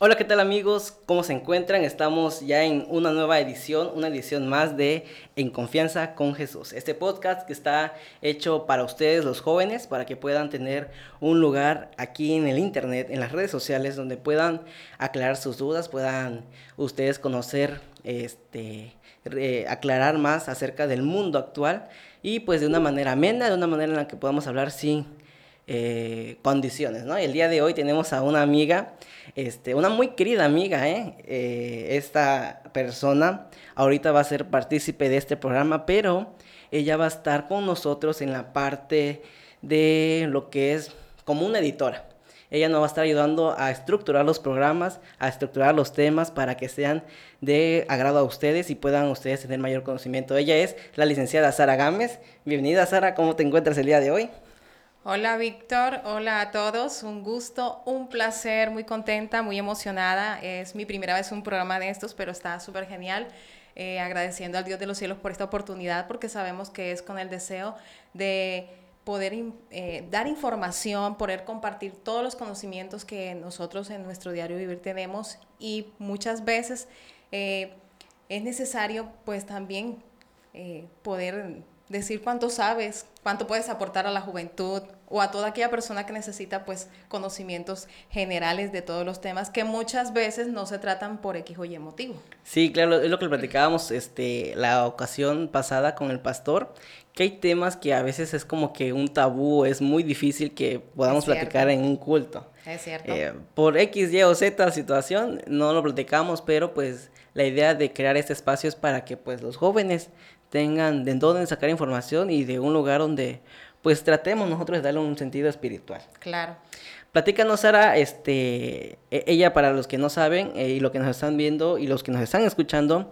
Hola, ¿qué tal amigos? ¿Cómo se encuentran? Estamos ya en una nueva edición, una edición más de En Confianza con Jesús. Este podcast que está hecho para ustedes los jóvenes, para que puedan tener un lugar aquí en el Internet, en las redes sociales, donde puedan aclarar sus dudas, puedan ustedes conocer, este, aclarar más acerca del mundo actual y pues de una manera amena, de una manera en la que podamos hablar sin eh, condiciones, ¿no? El día de hoy tenemos a una amiga, este, una muy querida amiga, ¿eh? ¿eh? Esta persona ahorita va a ser partícipe de este programa, pero ella va a estar con nosotros en la parte de lo que es como una editora. Ella nos va a estar ayudando a estructurar los programas, a estructurar los temas para que sean de agrado a ustedes y puedan ustedes tener mayor conocimiento. Ella es la licenciada Sara Gámez. Bienvenida Sara, ¿cómo te encuentras el día de hoy? Hola Víctor, hola a todos, un gusto, un placer, muy contenta, muy emocionada. Es mi primera vez un programa de estos, pero está súper genial. Eh, agradeciendo al Dios de los cielos por esta oportunidad, porque sabemos que es con el deseo de poder eh, dar información, poder compartir todos los conocimientos que nosotros en nuestro diario vivir tenemos y muchas veces eh, es necesario pues también poder decir cuánto sabes, cuánto puedes aportar a la juventud o a toda aquella persona que necesita pues conocimientos generales de todos los temas que muchas veces no se tratan por X o Y motivo. Sí, claro, es lo que platicábamos este, la ocasión pasada con el pastor, que hay temas que a veces es como que un tabú, es muy difícil que podamos platicar en un culto. Es cierto. Eh, por X, Y o Z situación no lo platicamos, pero pues la idea de crear este espacio es para que pues los jóvenes tengan de dónde sacar información y de un lugar donde pues tratemos nosotros de darle un sentido espiritual. Claro. Platícanos, Sara, este, e, ella para los que no saben eh, y los que nos están viendo y los que nos están escuchando,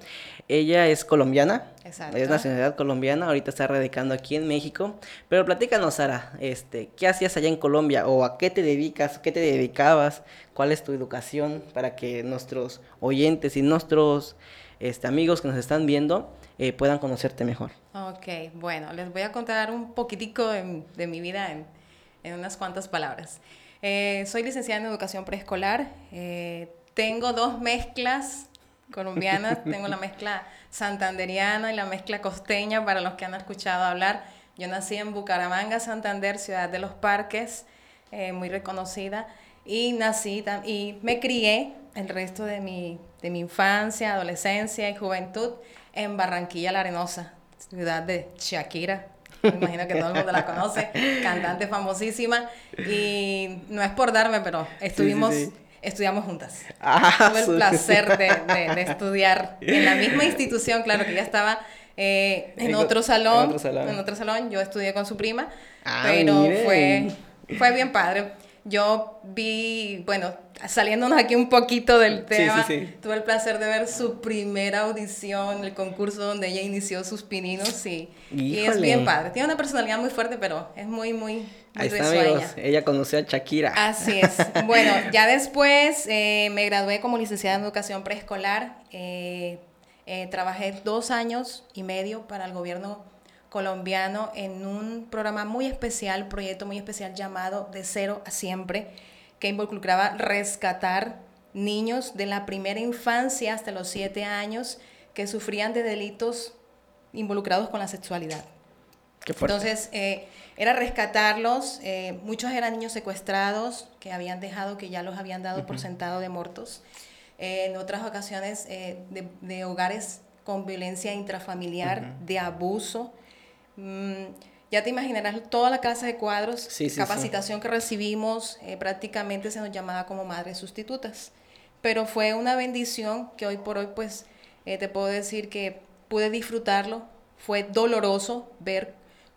ella es colombiana, Exacto. es nacionalidad colombiana, ahorita está radicando aquí en México, pero platícanos, Sara, este, ¿qué hacías allá en Colombia o a qué te dedicas, qué te dedicabas, cuál es tu educación para que nuestros oyentes y nuestros este, amigos que nos están viendo eh, puedan conocerte mejor. Ok, bueno, les voy a contar un poquitico de, mi vida en, unas cuantas palabras. Eh, soy licenciada en educación preescolar, eh, tengo dos mezclas colombianas, tengo la mezcla santanderiana y la mezcla costeña para los que han escuchado hablar. Yo nací en Bucaramanga, Santander, ciudad de los parques, muy reconocida, y nací y me crié el resto de mi, de mi infancia, adolescencia y juventud en Barranquilla la Arenosa, ciudad de Shakira. Me imagino que todo el mundo la conoce, cantante famosísima. Y no es por darme, pero estuvimos, estudiamos juntas. Ah, Tuve el placer de, estudiar en la misma institución, claro que ella estaba eh, en, otro salón, en, otro salón, en otro salón. Yo estudié con su prima, ah, pero fue, fue bien padre yo vi, bueno, saliéndonos aquí un poquito del tema, tuve el placer de ver su primera audición, el concurso donde ella inició sus pininos y, y es bien padre. Tiene una personalidad muy fuerte, pero es muy, muy, Ahí está, amigos. Ella conoció a Shakira. Así es. Bueno, ya después eh, me gradué como licenciada en educación preescolar. Eh, eh, trabajé dos años y medio para el gobierno colombiano en un programa muy especial, proyecto muy especial llamado De Cero a Siempre, que involucraba rescatar niños de la primera infancia hasta los siete años que sufrían de delitos involucrados con la sexualidad. Entonces, eh, era rescatarlos, eh, muchos eran niños secuestrados que habían dejado, que ya los habían dado por sentado de muertos. Eh, en otras ocasiones, de, hogares con violencia intrafamiliar, de abuso, Mm, ya te imaginarás toda la clase de cuadros, capacitación que recibimos, eh, prácticamente se nos llamaba como madres sustitutas. Pero fue una bendición que hoy por hoy, pues, eh, te puedo decir que pude disfrutarlo. Fue doloroso ver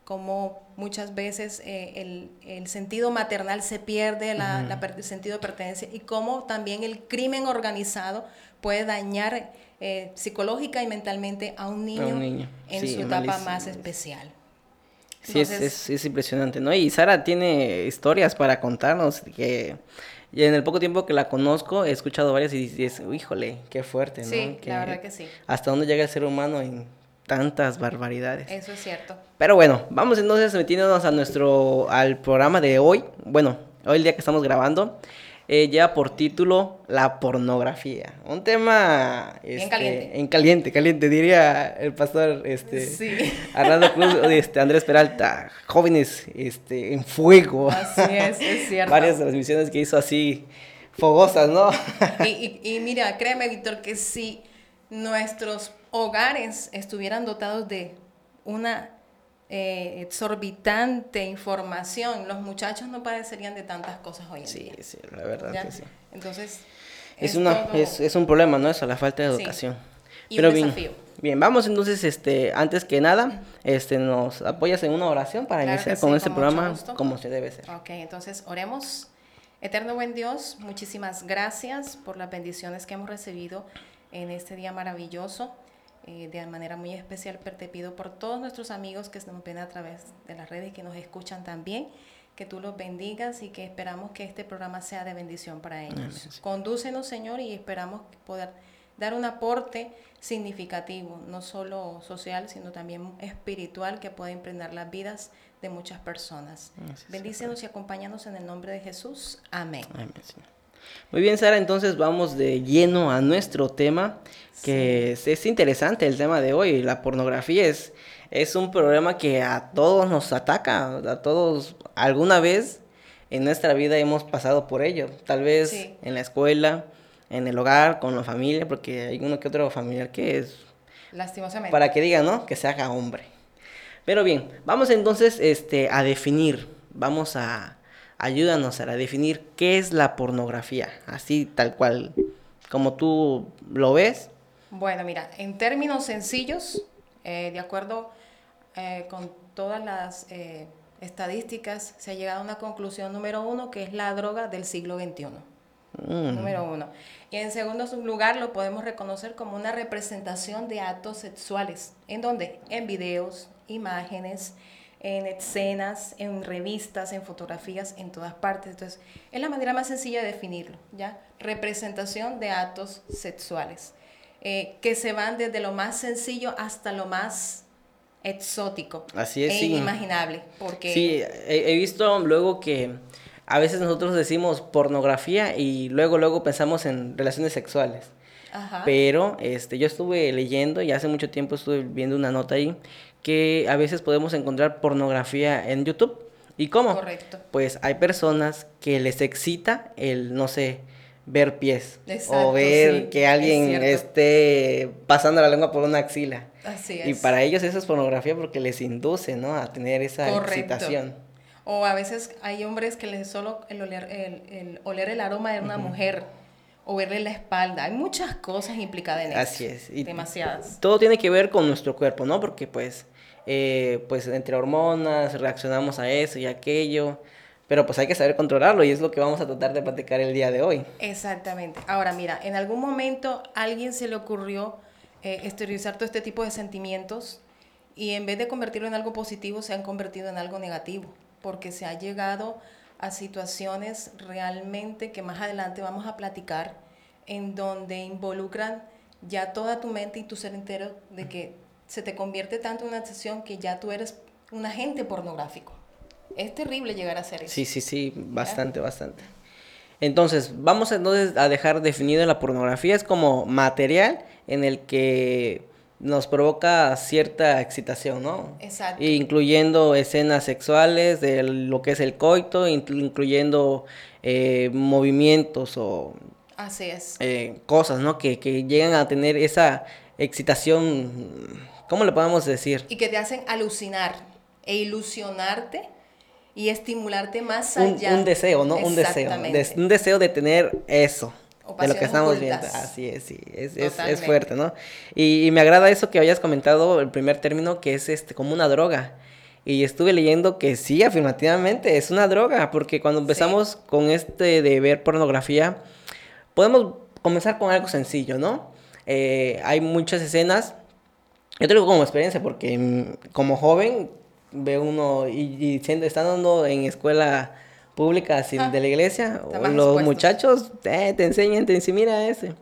cómo muchas veces eh, el, sentido maternal se pierde, la, el sentido de pertenencia, y cómo también el crimen organizado puede dañar eh, psicológica y mentalmente a un niño, en su etapa más especial. Sí, es, es, impresionante, ¿no? Y Sara tiene historias para contarnos que en el poco tiempo que la conozco he escuchado varias y dices, híjole, qué fuerte, ¿no? Sí, la verdad que sí. Hasta dónde llega el ser humano en tantas barbaridades. Eso es cierto. Pero bueno, vamos entonces metiéndonos a nuestro, al programa de hoy. Bueno, hoy el día que estamos grabando. eh, lleva por título La pornografía. Un tema este, caliente. en caliente, caliente, diría el pastor este, Sí. Arnaldo Cruz, este, Andrés Peralta, jóvenes este, en fuego. Así es, es cierto. Varias transmisiones que hizo así fogosas, ¿no? Y, y- y mira, créeme, Víctor, que si nuestros hogares estuvieran dotados de una eh, exorbitante información, los muchachos no padecerían de tantas cosas hoy en Sí, día. sí, la verdad ¿ya? que sí. Entonces, Es, una, todo- es, es un problema, ¿no? Eso, la falta de Sí. educación. Y Pero un bien, desafío. bien, vamos entonces, este, antes que nada, este, nos apoyas en una oración para Claro iniciar con sí, este con programa como se debe ser. Ok, entonces oremos. Eterno buen Dios, muchísimas gracias por las bendiciones que hemos recibido en este día maravilloso. Eh, de manera muy especial te pido por todos nuestros amigos que nos ven a través de las redes y que nos escuchan también, que tú los bendigas y que esperamos que este programa sea de bendición para ellos. Condúcenos, Señor, y esperamos poder dar un aporte significativo, no solo social, sino también espiritual, que pueda impregnar las vidas de muchas personas. Bendícenos y acompáñanos en el nombre de Jesús. Amén. Amén, Señor. Muy bien, Sara, entonces vamos de lleno a nuestro tema, que es, es interesante el tema de hoy. La pornografía es, es un problema que a todos nos ataca, a todos alguna vez en nuestra vida hemos pasado por ello. Tal vez Sí. en la escuela, en el hogar, con la familia, porque hay uno que otro familiar que es Lastimosamente. para que diga, ¿no? Que se haga hombre. Pero bien, vamos entonces este, a definir, vamos a, ayúdanos a definir qué es la pornografía, así tal cual, como tú lo ves. Bueno, mira, en términos sencillos, eh, de acuerdo eh, con todas las eh, estadísticas, se ha llegado a una conclusión número uno, que es la droga del siglo XXI. Mm, Número uno. Y en segundo lugar lo podemos reconocer como una representación de actos sexuales. ¿En dónde? En videos, imágenes, en escenas, en revistas, en fotografías, en todas partes. Entonces, es la manera más sencilla de definirlo, ¿ya? Representación de actos sexuales, eh, que se van desde lo más sencillo hasta lo más exótico Así es, e sí. inimaginable. Porque Sí, he, he visto luego que a veces nosotros decimos pornografía y luego luego pensamos en relaciones sexuales. Ajá. Pero este, yo estuve leyendo y hace mucho tiempo estuve viendo una nota ahí que a veces podemos encontrar pornografía en YouTube. ¿Y cómo? Correcto. Pues hay personas que les excita el, no sé, ver pies Exacto, o ver sí, que alguien esté pasando la lengua por una axila. Así Y es. para ellos eso es pornografía porque les induce, ¿no? A tener esa Correcto. excitación. O a veces hay hombres que les solo el oler el, el oler el aroma de una mujer o verle la espalda. Hay muchas cosas implicadas en eso. Así es. Y Demasiadas. todo tiene que ver con nuestro cuerpo, ¿no? Porque pues, eh, pues entre hormonas reaccionamos a eso y aquello, pero pues hay que saber controlarlo y es lo que vamos a tratar de platicar el día de hoy. Exactamente. Ahora, mira, en algún momento a alguien se le ocurrió eh, exteriorizar todo este tipo de sentimientos y en vez de convertirlo en algo positivo, se han convertido en algo negativo, porque se ha llegado a situaciones realmente que más adelante vamos a platicar, en donde involucran ya toda tu mente y tu ser entero de que se te convierte tanto en una sesión que ya tú eres un agente pornográfico. Es terrible llegar a ser eso. Sí, sí, sí, bastante, bastante. Entonces, vamos entonces a dejar definido la pornografía, es como material en el que nos provoca cierta excitación, ¿no? Exacto. Incluyendo escenas sexuales de lo que es el coito, inclu- incluyendo eh, movimientos o Así es. eh, cosas, ¿no? Que, que llegan a tener esa excitación, ¿cómo le podemos decir? y que te hacen alucinar e ilusionarte y estimularte más Un, allá. un deseo, ¿no? Un deseo. Un deseo de tener eso. O De lo que estamos ocultas. viendo. Así es, sí. Es, es, fuerte, ¿no? Y, y me agrada eso que habías comentado, el primer término, que es este como una droga. Y estuve leyendo que sí, afirmativamente, es una droga, porque cuando empezamos con este de ver pornografía, podemos comenzar con algo sencillo, ¿no? Eh, hay muchas escenas, yo te lo digo como experiencia, porque mm, como joven ve uno, y, y siendo, estando en escuela pública sin Ah, de la iglesia, los expuestos. muchachos eh, te enseñan, te dicen, mira ese.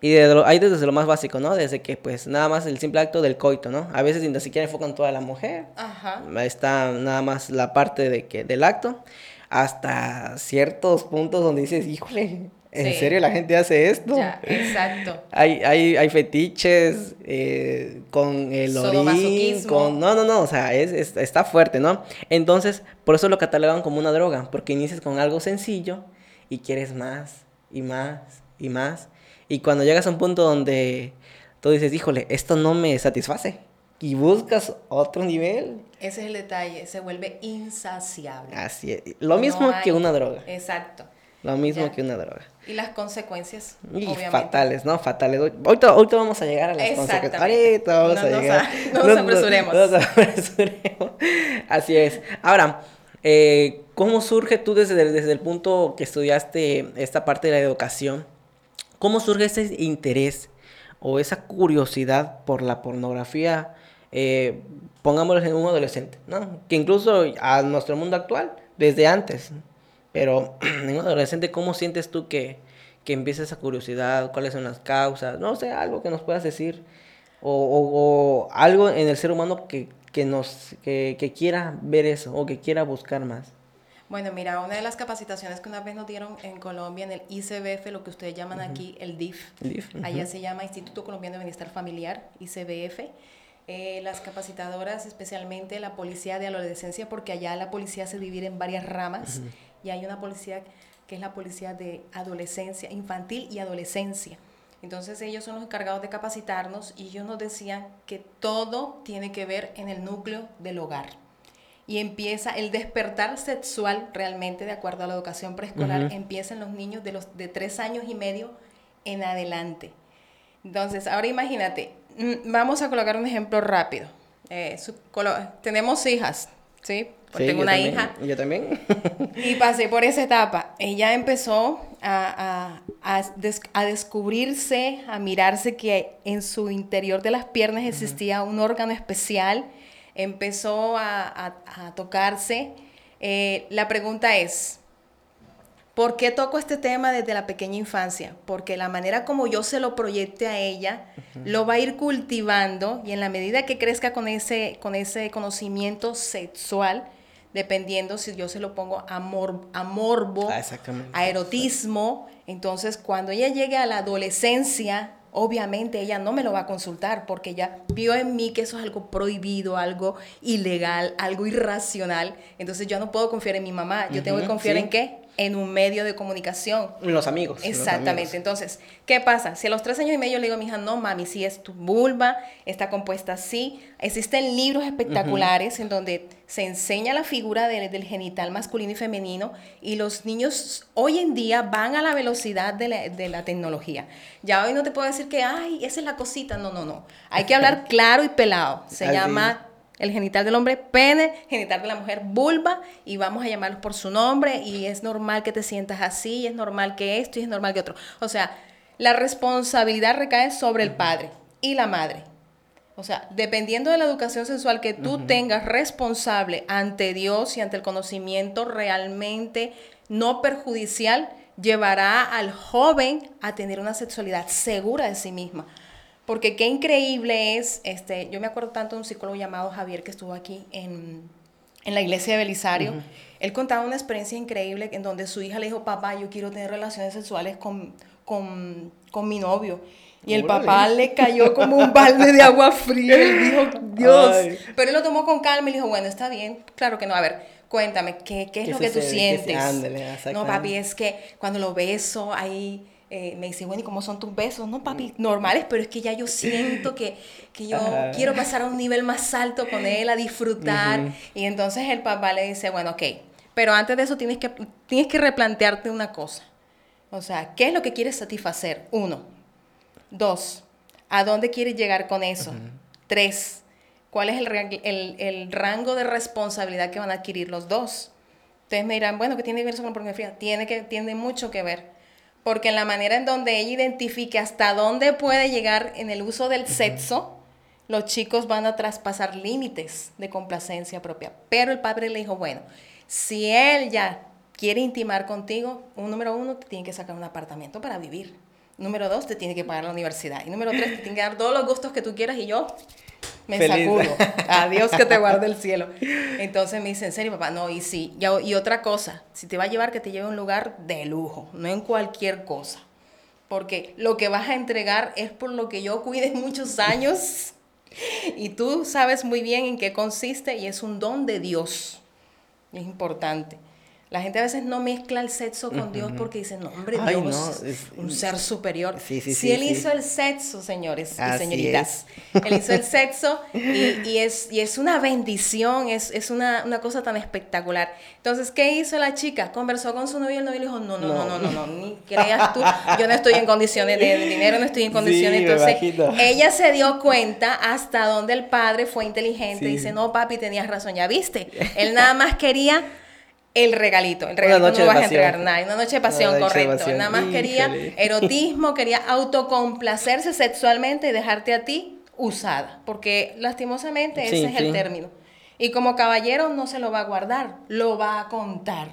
Y de lo- hay desde lo más básico, ¿no? Desde que pues nada más el simple acto del coito, ¿no? A veces ni siquiera enfocan toda la mujer, Ajá. Está nada más la parte de que, del acto. hasta ciertos puntos donde dices, híjole, ¿en serio la gente hace esto? Ya, exacto. Hay, hay, hay fetiches eh, con el orín, con... No, no, no, o sea, es, está fuerte, ¿no? Entonces, por eso lo catalogan como una droga, porque inicias con algo sencillo y quieres más y más y más. Y cuando llegas a un punto donde tú dices, híjole, esto no me satisface. Y buscas otro nivel. Ese es el detalle, se vuelve insaciable. Así es. Lo mismo que una droga. Exacto. Lo mismo que una droga. Y las consecuencias, y fatales, ¿no? Fatales. Ahorita, ahorita vamos a llegar a las consecuencias. Ahorita vamos a llegar. no, nos apresuremos. No, nos apresuremos. Así es. Ahora, eh, ¿cómo surge tú desde, desde el punto que estudiaste esta parte de la educación? ¿Cómo surge ese interés o esa curiosidad por la pornografía, eh, pongámoslo en un adolescente, ¿no? Que incluso a nuestro mundo actual, desde antes, pero en un adolescente, ¿cómo sientes tú que, que empieza esa curiosidad? ¿Cuáles son las causas? No sé, algo que nos puedas decir. O, algo en el ser humano que, que nos, que, que quiera ver eso o que quiera buscar más. Bueno, mira, una de las capacitaciones que una vez nos dieron en Colombia, en el ICBF, lo que ustedes llaman aquí el DIF, allá se llama Instituto Colombiano de Bienestar Familiar, ICBF. Eh, las capacitadoras, especialmente la policía de adolescencia, porque allá la policía se divide en varias ramas y hay una policía que es la policía de adolescencia, infantil y adolescencia. Entonces ellos son los encargados de capacitarnos y ellos nos decían que todo tiene que ver en el núcleo del hogar y empieza el despertar sexual realmente, de acuerdo a la educación preescolar, empieza en los niños de los de tres años y medio en adelante. Entonces, ahora imagínate, mm, vamos a colocar un ejemplo rápido. Eh, tenemos hijas, ¿sí? Porque tengo una hija. Yo también. y pasé por esa etapa. Ella empezó a, a, a, descubrirse, a mirarse que en su interior de las piernas existía un órgano especial empezó a, tocarse. Eh, la pregunta es, ¿por qué toco este tema desde la pequeña infancia? Porque la manera como yo se lo proyecte a ella, lo va a ir cultivando y en la medida que crezca con ese, con ese conocimiento sexual, dependiendo si yo se lo pongo a, a morbo, ah, a erotismo, entonces cuando ella llegue a la adolescencia, obviamente ella no me lo va a consultar porque ella vio en mí que eso es algo prohibido, algo ilegal, algo irracional. Entonces yo no puedo confiar en mi mamá, yo tengo que confiar en qué? En un medio de comunicación. Los amigos. Exactamente. Entonces, ¿qué pasa? Si a los tres años y medio le digo a mi hija, no, mami, si es tu vulva, está compuesta así. Existen libros espectaculares en donde se enseña la figura del genital masculino y femenino y los niños hoy en día van a la velocidad de la, de la tecnología. Ya hoy no te puedo decir que, ay, esa es la cosita. No, no, no. Hay que hablar claro y pelado. Se llama el genital del hombre, pene, genital de la mujer, vulva, y vamos a llamarlos por su nombre, y es normal que te sientas así, y es normal que esto, y es normal que otro. O sea, la responsabilidad recae sobre el padre y la madre. O sea, dependiendo de la educación sexual que tú tengas responsable ante Dios y ante el conocimiento realmente no perjudicial, llevará al joven a tener una sexualidad segura de sí misma. Porque qué increíble es, este, yo me acuerdo tanto de un psicólogo llamado Javier que estuvo aquí en, la iglesia de Belisario. Él contaba una experiencia increíble en donde su hija le dijo, papá, yo quiero tener relaciones sexuales con, mi novio. Y el papá le cayó como un balde de agua fría y dijo, Dios. Pero él lo tomó con calma y le dijo, bueno, está bien, claro que no. A ver, cuéntame, ¿qué, qué es lo que tú sientes? no, papi, es que cuando lo beso, ahí eh, me dice, bueno, ¿y cómo son tus besos? No, papi, normales, pero es que ya yo siento que, yo quiero pasar a un nivel más alto con él, a disfrutar. Y entonces el papá le dice, bueno, ok, pero antes de eso tienes que, tienes que replantearte una cosa. O sea, ¿qué es lo que quieres satisfacer? Uno. Dos, ¿a dónde quieres llegar con eso? Tres, ¿cuál es el, el, rango de responsabilidad que van a adquirir los dos? Ustedes me dirán, bueno, ¿qué tiene que ver eso con pornografía? Tiene, que, tiene mucho que ver porque en la manera en donde ella identifique hasta dónde puede llegar en el uso del sexo, los chicos van a traspasar límites de complacencia propia. Pero el padre le dijo, bueno, si él ya quiere intimar contigo, un número uno, te tiene que sacar un apartamento para vivir. Número dos, te tiene que pagar la universidad. Y número tres, te tiene que dar todos los gustos que tú quieras y yo me sacudo. Adiós que te guarde el cielo. Entonces me dice, en serio, papá, no, y sí. Y, otra cosa, si te va a llevar, que te lleve a un lugar de lujo, no en cualquier cosa. Porque lo que vas a entregar es por lo que yo cuide muchos años y tú sabes muy bien en qué consiste y es un don de Dios. Es importante. La gente a veces no mezcla el sexo con Dios porque dicen, no, hombre, Dios es un ser superior. si Él hizo el sexo, señores y señoritas, Él hizo el sexo y, es, y es una bendición, es, es una, una, cosa tan espectacular. Entonces, ¿qué hizo la chica? Conversó con su novio y el novio le dijo, no, no, no, no, no, no, ni creas tú, yo no estoy en condiciones de, dinero, no estoy en condiciones. Entonces, ella se dio cuenta hasta donde el padre fue inteligente y dice, no, papi, tenías razón, ya viste. Él nada más quería el regalito. El regalito no lo vas a entregar nada. Una noche de pasión, correcto. Nada más quería erotismo, quería autocomplacerse sexualmente y dejarte a ti usada. Porque lastimosamente ese es el término. Y como caballero no se lo va a guardar, lo va a contar.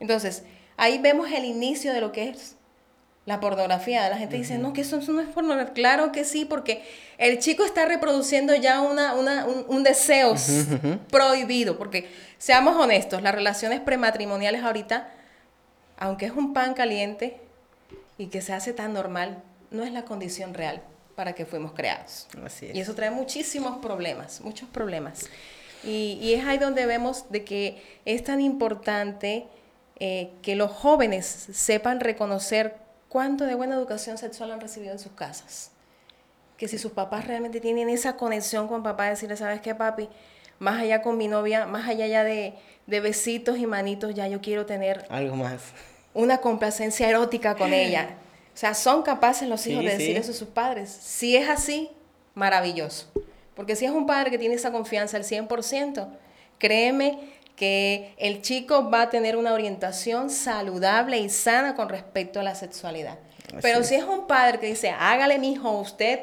Entonces, ahí vemos el inicio de lo que es la pornografía. La gente dice, no, que eso, no es pornografía. Claro que sí, porque el chico está reproduciendo ya una, un, deseo prohibido. Porque, seamos honestos, las relaciones prematrimoniales ahorita, aunque es un pan caliente y que se hace tan normal, no es la condición real para que fuimos creados. Y eso trae muchísimos problemas, muchos problemas. Y, y, es ahí donde vemos de que es tan importante eh, que los jóvenes sepan reconocer cuánto de buena educación sexual han recibido en sus casas. Que si sus papás realmente tienen esa conexión con papá, decirle, ¿sabes qué, papi? Más allá con mi novia, más allá ya de, besitos y manitos, ya yo quiero tener... Algo más. Una complacencia erótica con ella. O sea, son capaces los hijos de decir eso a sus padres. Si es así, maravilloso. Porque si es un padre que tiene esa confianza al 100%, créeme que el chico va a tener una orientación saludable y sana con respecto a la sexualidad. Pero si es un padre que dice, hágale mi hijo usted,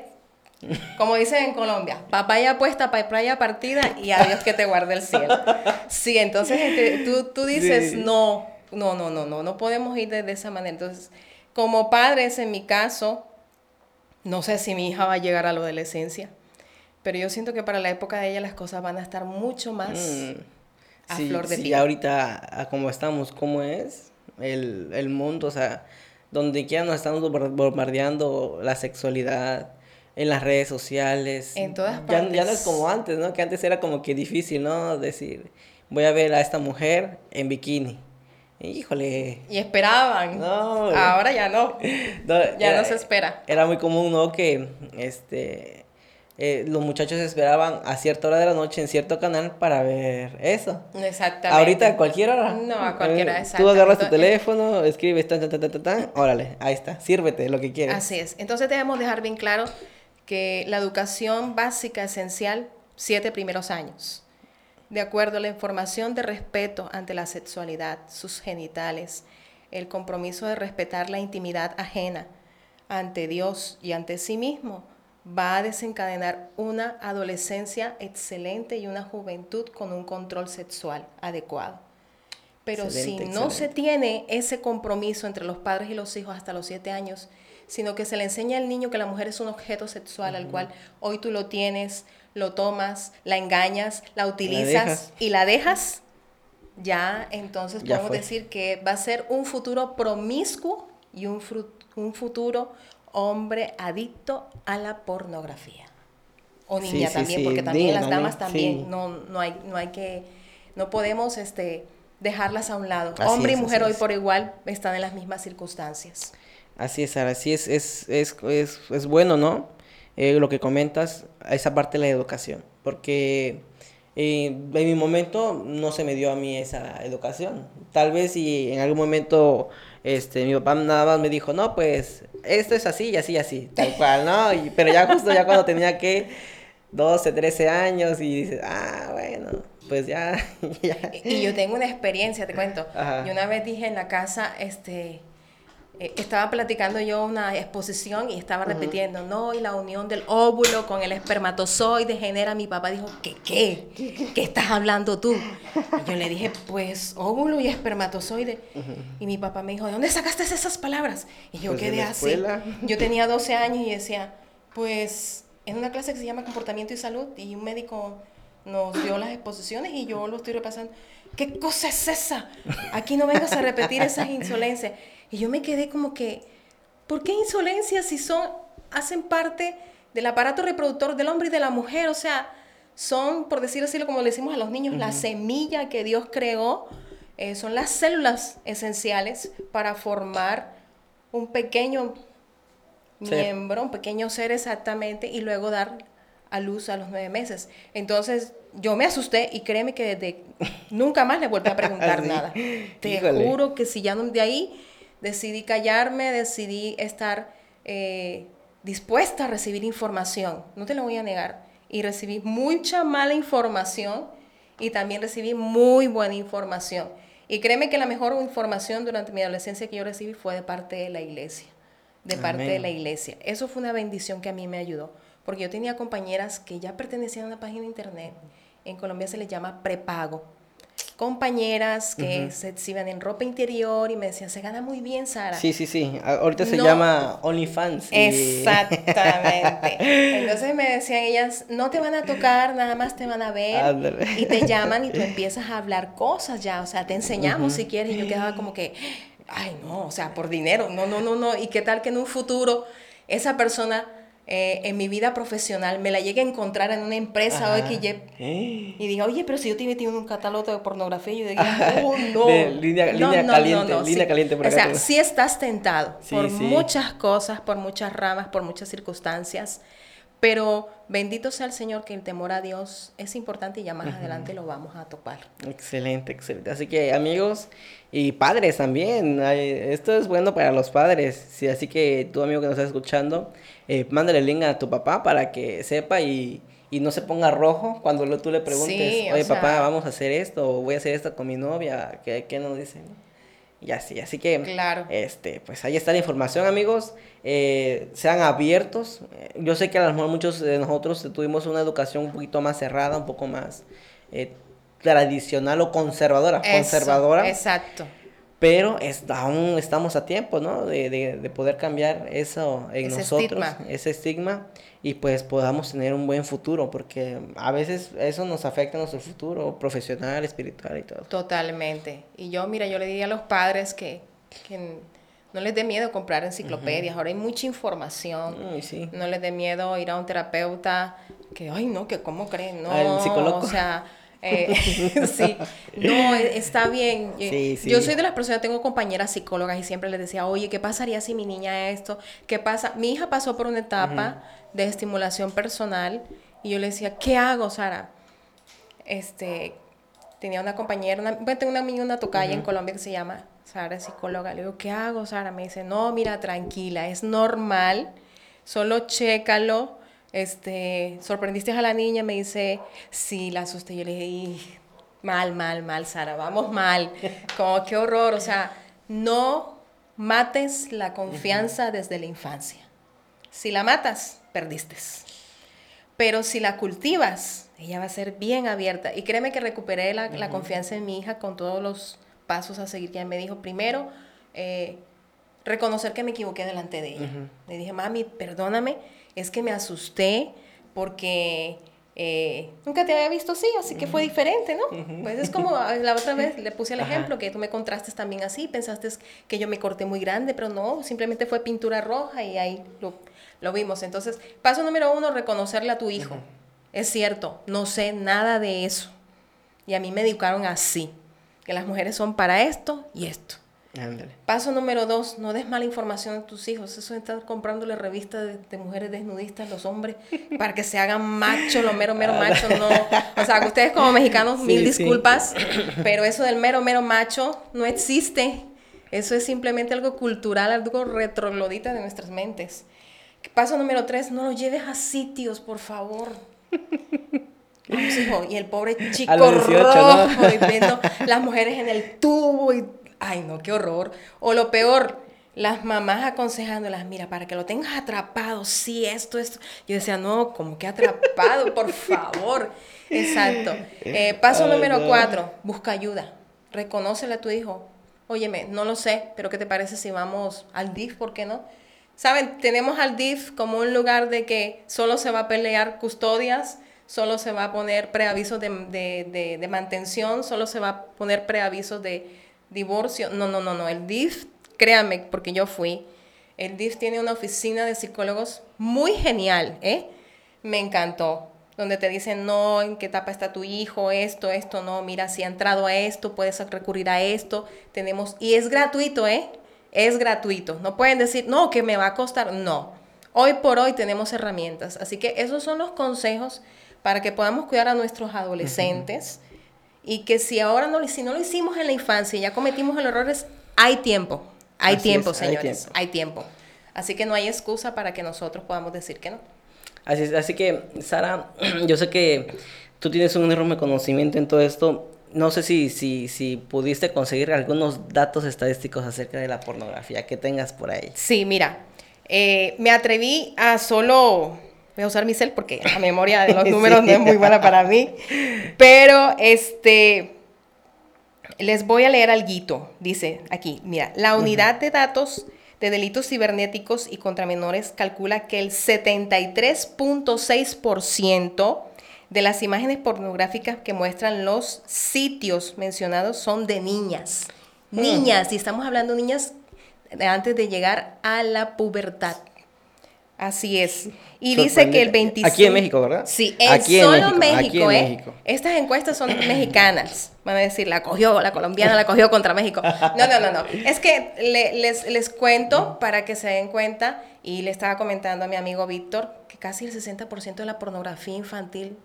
como dicen en Colombia, papaya puesta, papaya partida y adiós que te guarde el cielo. Sí, entonces este, tú, tú dices, no, no, no, no, no, no podemos ir de, de esa manera. Entonces, como padres, en mi caso, no sé si mi hija va a llegar a la adolescencia, pero yo siento que para la época de ella las cosas van a estar mucho más... Mm a sí, flor de sí, ahorita, a como estamos, cómo es el, el mundo, o sea, donde quiera nos estamos bombardeando la sexualidad en las redes sociales. En todas partes. Ya, no es como antes, ¿no? Que antes era como que difícil, ¿no? Decir, voy a ver a esta mujer en bikini. Híjole. Y esperaban. No. Ahora ya no. ya no se espera. Era muy común, ¿no? Que este eh, los muchachos esperaban a cierta hora de la noche en cierto canal para ver eso. Exactamente. Ahorita a cualquier hora. No, a cualquier hora, Tú agarras tu teléfono, escribes tan, tan, tan, tan, tan, órale, ahí está, sírvete lo que quieras. Así es. Entonces debemos dejar bien claro que la educación básica esencial, siete primeros años, de acuerdo a la información de respeto ante la sexualidad, sus genitales, el compromiso de respetar la intimidad ajena ante Dios y ante sí mismo, va a desencadenar una adolescencia excelente y una juventud con un control sexual adecuado. Pero si no se tiene ese compromiso entre los padres y los hijos hasta los siete años, sino que se le enseña al niño que la mujer es un objeto sexual al cual hoy tú lo tienes, lo tomas, la engañas, la utilizas y la dejas, ya entonces podemos decir que va a ser un futuro promiscuo y un, un futuro hombre adicto a la pornografía. O niña también, porque también las damas también, no, no, hay, no hay que, no podemos este, dejarlas a un lado. hombre y mujer hoy por igual están en las mismas circunstancias. Así es, Sara, así es, es, es, es, es bueno, ¿no? Eh, lo que comentas, esa parte de la educación, porque eh, en mi momento no se me dio a mí esa educación. Tal vez si en algún momento este, mi papá nada más me dijo, no, pues esto es así y así y así, tal cual, ¿no? pero ya justo ya cuando tenía que 12, 13 años y dices, ah, bueno, pues ya, Y yo tengo una experiencia, te cuento. Yo una vez dije en la casa, este, eh, estaba platicando yo una exposición y estaba repitiendo, no, y la unión del óvulo con el espermatozoide genera, mi papá dijo, ¿qué qué? ¿Qué estás hablando tú? Y yo le dije, pues óvulo y espermatozoide. Y mi papá me dijo, ¿de dónde sacaste esas palabras? Y yo pues quedé así. Yo tenía 12 años y decía, pues en una clase que se llama Comportamiento y Salud y un médico nos dio las exposiciones y yo lo estoy repasando. ¿Qué cosa es esa? Aquí no vengas a repetir esas insolencias. Y yo me quedé como que, ¿por qué insolencias si son, hacen parte del aparato reproductor del hombre y de la mujer? O sea, son, por decirlo así, como le decimos a los niños, la semilla que Dios creó, eh, son las células esenciales para formar un pequeño miembro, un pequeño ser exactamente, y luego dar a luz a los nueve meses. Entonces, yo me asusté y créeme que desde nunca más le volví a preguntar ¿Ah, nada. Te juro que si ya de ahí decidí callarme, decidí estar eh, dispuesta a recibir información. No te lo voy a negar. Y recibí mucha mala información y también recibí muy buena información. Y créeme que la mejor información durante mi adolescencia que yo recibí fue de parte de la iglesia de parte de la iglesia. Eso fue una bendición que a mí me ayudó, porque yo tenía compañeras que ya pertenecían a una página de internet, en Colombia se les llama prepago, compañeras que se exhiben en ropa interior y me decían, se gana muy bien, Sara. Sí, sí, sí. Ahorita se llama OnlyFans. Exactamente. Entonces me decían ellas, no te van a tocar, nada más te van a ver. Y te llaman y tú empiezas a hablar cosas ya. O sea, te enseñamos si quieres. Y yo quedaba como que, ay, no, o sea, por dinero, no, no, no, no. ¿Y qué tal que en un futuro esa persona eh, en mi vida profesional me la llegue a encontrar en una empresa o XY ¿Eh? y diga, oye, pero si yo te metí en un catálogo de pornografía, y yo diga, oh, no. línea, línea caliente, línea caliente por O sea, sí estás tentado por muchas cosas, por muchas ramas, por muchas circunstancias. Pero bendito sea el Señor que el temor a Dios es importante y ya más adelante lo vamos a topar. Excelente, excelente. Así que amigos y padres también, esto es bueno para los padres. Sí, así que tu amigo que nos está escuchando, eh, mándale el link a tu papá para que sepa y, no se ponga rojo cuando tú le preguntes, oye papá, vamos a hacer esto o voy a hacer esto con mi novia, ¿qué, qué nos dicen? Y así, así que, claro. este, pues ahí está la información, amigos. Eh, sean abiertos. Yo sé que a lo mejor muchos de nosotros tuvimos una educación un poquito más cerrada, un poco más eh, tradicional o conservadora. conservadora. Exacto. Pero aún estamos a tiempo, ¿no? De, de, poder cambiar eso en nosotros, ese estigma, y pues podamos tener un buen futuro, porque a veces eso nos afecta a nuestro futuro profesional, espiritual y todo. Totalmente. Y yo, mira, yo le diría a los padres que, que no les dé miedo comprar enciclopedias, ahora hay mucha información. No les dé miedo ir a un terapeuta que, ay, no, que cómo creen, no, o sea eh, sí, no, e, está bien. Eh, yo soy de las personas, tengo compañeras psicólogas y siempre les decía, oye, ¿qué pasaría si mi niña esto? ¿Qué pasa? Mi hija pasó por una etapa de estimulación personal y yo le decía, ¿qué hago, Sara? Este, tenía una compañera, una, bueno, tengo una niña, una tocaya en Colombia que se llama Sara, psicóloga. Le digo, ¿qué hago, Sara? Me dice, no, mira, tranquila, es normal, solo chécalo este, sorprendiste a la niña, me dice, sí, la asusté. Yo le dije, mal, mal, mal, Sara, vamos mal. Como, qué horror. O sea, no mates la confianza desde la infancia. Si la matas, perdiste. Pero si la cultivas, ella va a ser bien abierta. Y créeme que recuperé la, confianza en mi hija con todos los pasos a seguir que ella me dijo. Primero, eh, reconocer que me equivoqué delante de ella. Le dije, mami, perdóname es que me asusté porque eh, nunca te había visto así, así que fue diferente, ¿no? Pues es como la otra vez le puse el ejemplo, que tú me contrastes también así, pensaste que yo me corté muy grande, pero no, simplemente fue pintura roja y ahí lo, vimos. Entonces, paso número uno, reconocerle a tu hijo. Es cierto, no sé nada de eso. Y a mí me educaron así, que las mujeres son para esto y esto. Paso número dos, no des mala información a tus hijos. Eso de estar comprándole revistas de, mujeres desnudistas, los hombres, para que se hagan macho, lo mero, mero macho, no. O sea, ustedes como mexicanos, mil disculpas, pero eso del mero, mero macho no existe. Eso es simplemente algo cultural, algo retroglodita de nuestras mentes. Paso número tres, no lo lleves a sitios, por favor. Vamos, hijo, y el pobre chico rojo, y viendo las mujeres en el tubo y ay no, qué horror. O lo peor, las mamás aconsejándolas, mira, para que lo tengas atrapado, sí, esto, esto. Yo decía, no, como que atrapado, por favor. Exacto. Eh, paso número cuatro, busca ayuda. Reconócele a tu hijo. Óyeme, no lo sé, pero ¿qué te parece si vamos al DIF? ¿Por qué no? Saben, tenemos al DIF como un lugar de que solo se va a pelear custodias, solo se va a poner preavisos de, de, de, mantención, solo se va a poner preavisos de divorcio. No, no, no, no. El DIF, créanme, porque yo fui, el DIF tiene una oficina de psicólogos muy genial, ¿eh? Me encantó. Donde te dicen, no, en qué etapa está tu hijo, esto, esto, no, mira, si ha entrado a esto, puedes recurrir a esto. Tenemos, y es gratuito, ¿eh? Es gratuito. No pueden decir, no, que me va a costar. No. Hoy por hoy tenemos herramientas. Así que esos son los consejos para que podamos cuidar a nuestros adolescentes. Y que si ahora no, si no lo hicimos en la infancia y ya cometimos el errores, hay tiempo. Hay tiempo, señores. Hay tiempo. Así que no hay excusa para que nosotros podamos decir que no. Así, así que, Sara, yo sé que tú tienes un enorme conocimiento en todo esto no sé si, si, si pudiste conseguir algunos datos estadísticos acerca de la pornografía que tengas por ahí. Sí, mira, eh, me atreví a solo, voy a usar mi cel porque la memoria de los números no es muy buena para mí, pero este, les voy a leer algo, dice aquí, mira, la unidad de datos de delitos cibernéticos y contra menores calcula que el 73.6% de las imágenes pornográficas que muestran los sitios mencionados son de niñas. Niñas, y estamos hablando de niñas antes de llegar a la pubertad. Así es. Y dice que el 25... Aquí en México, ¿verdad? Sí, aquí solo en México, ¿eh? Estas encuestas son mexicanas. Van a decir, la cogió, la colombiana la cogió contra México. No, no, no, no. Es que les, les cuento para que se den cuenta, y le estaba comentando a mi amigo Víctor, que casi el 60% de la pornografía infantil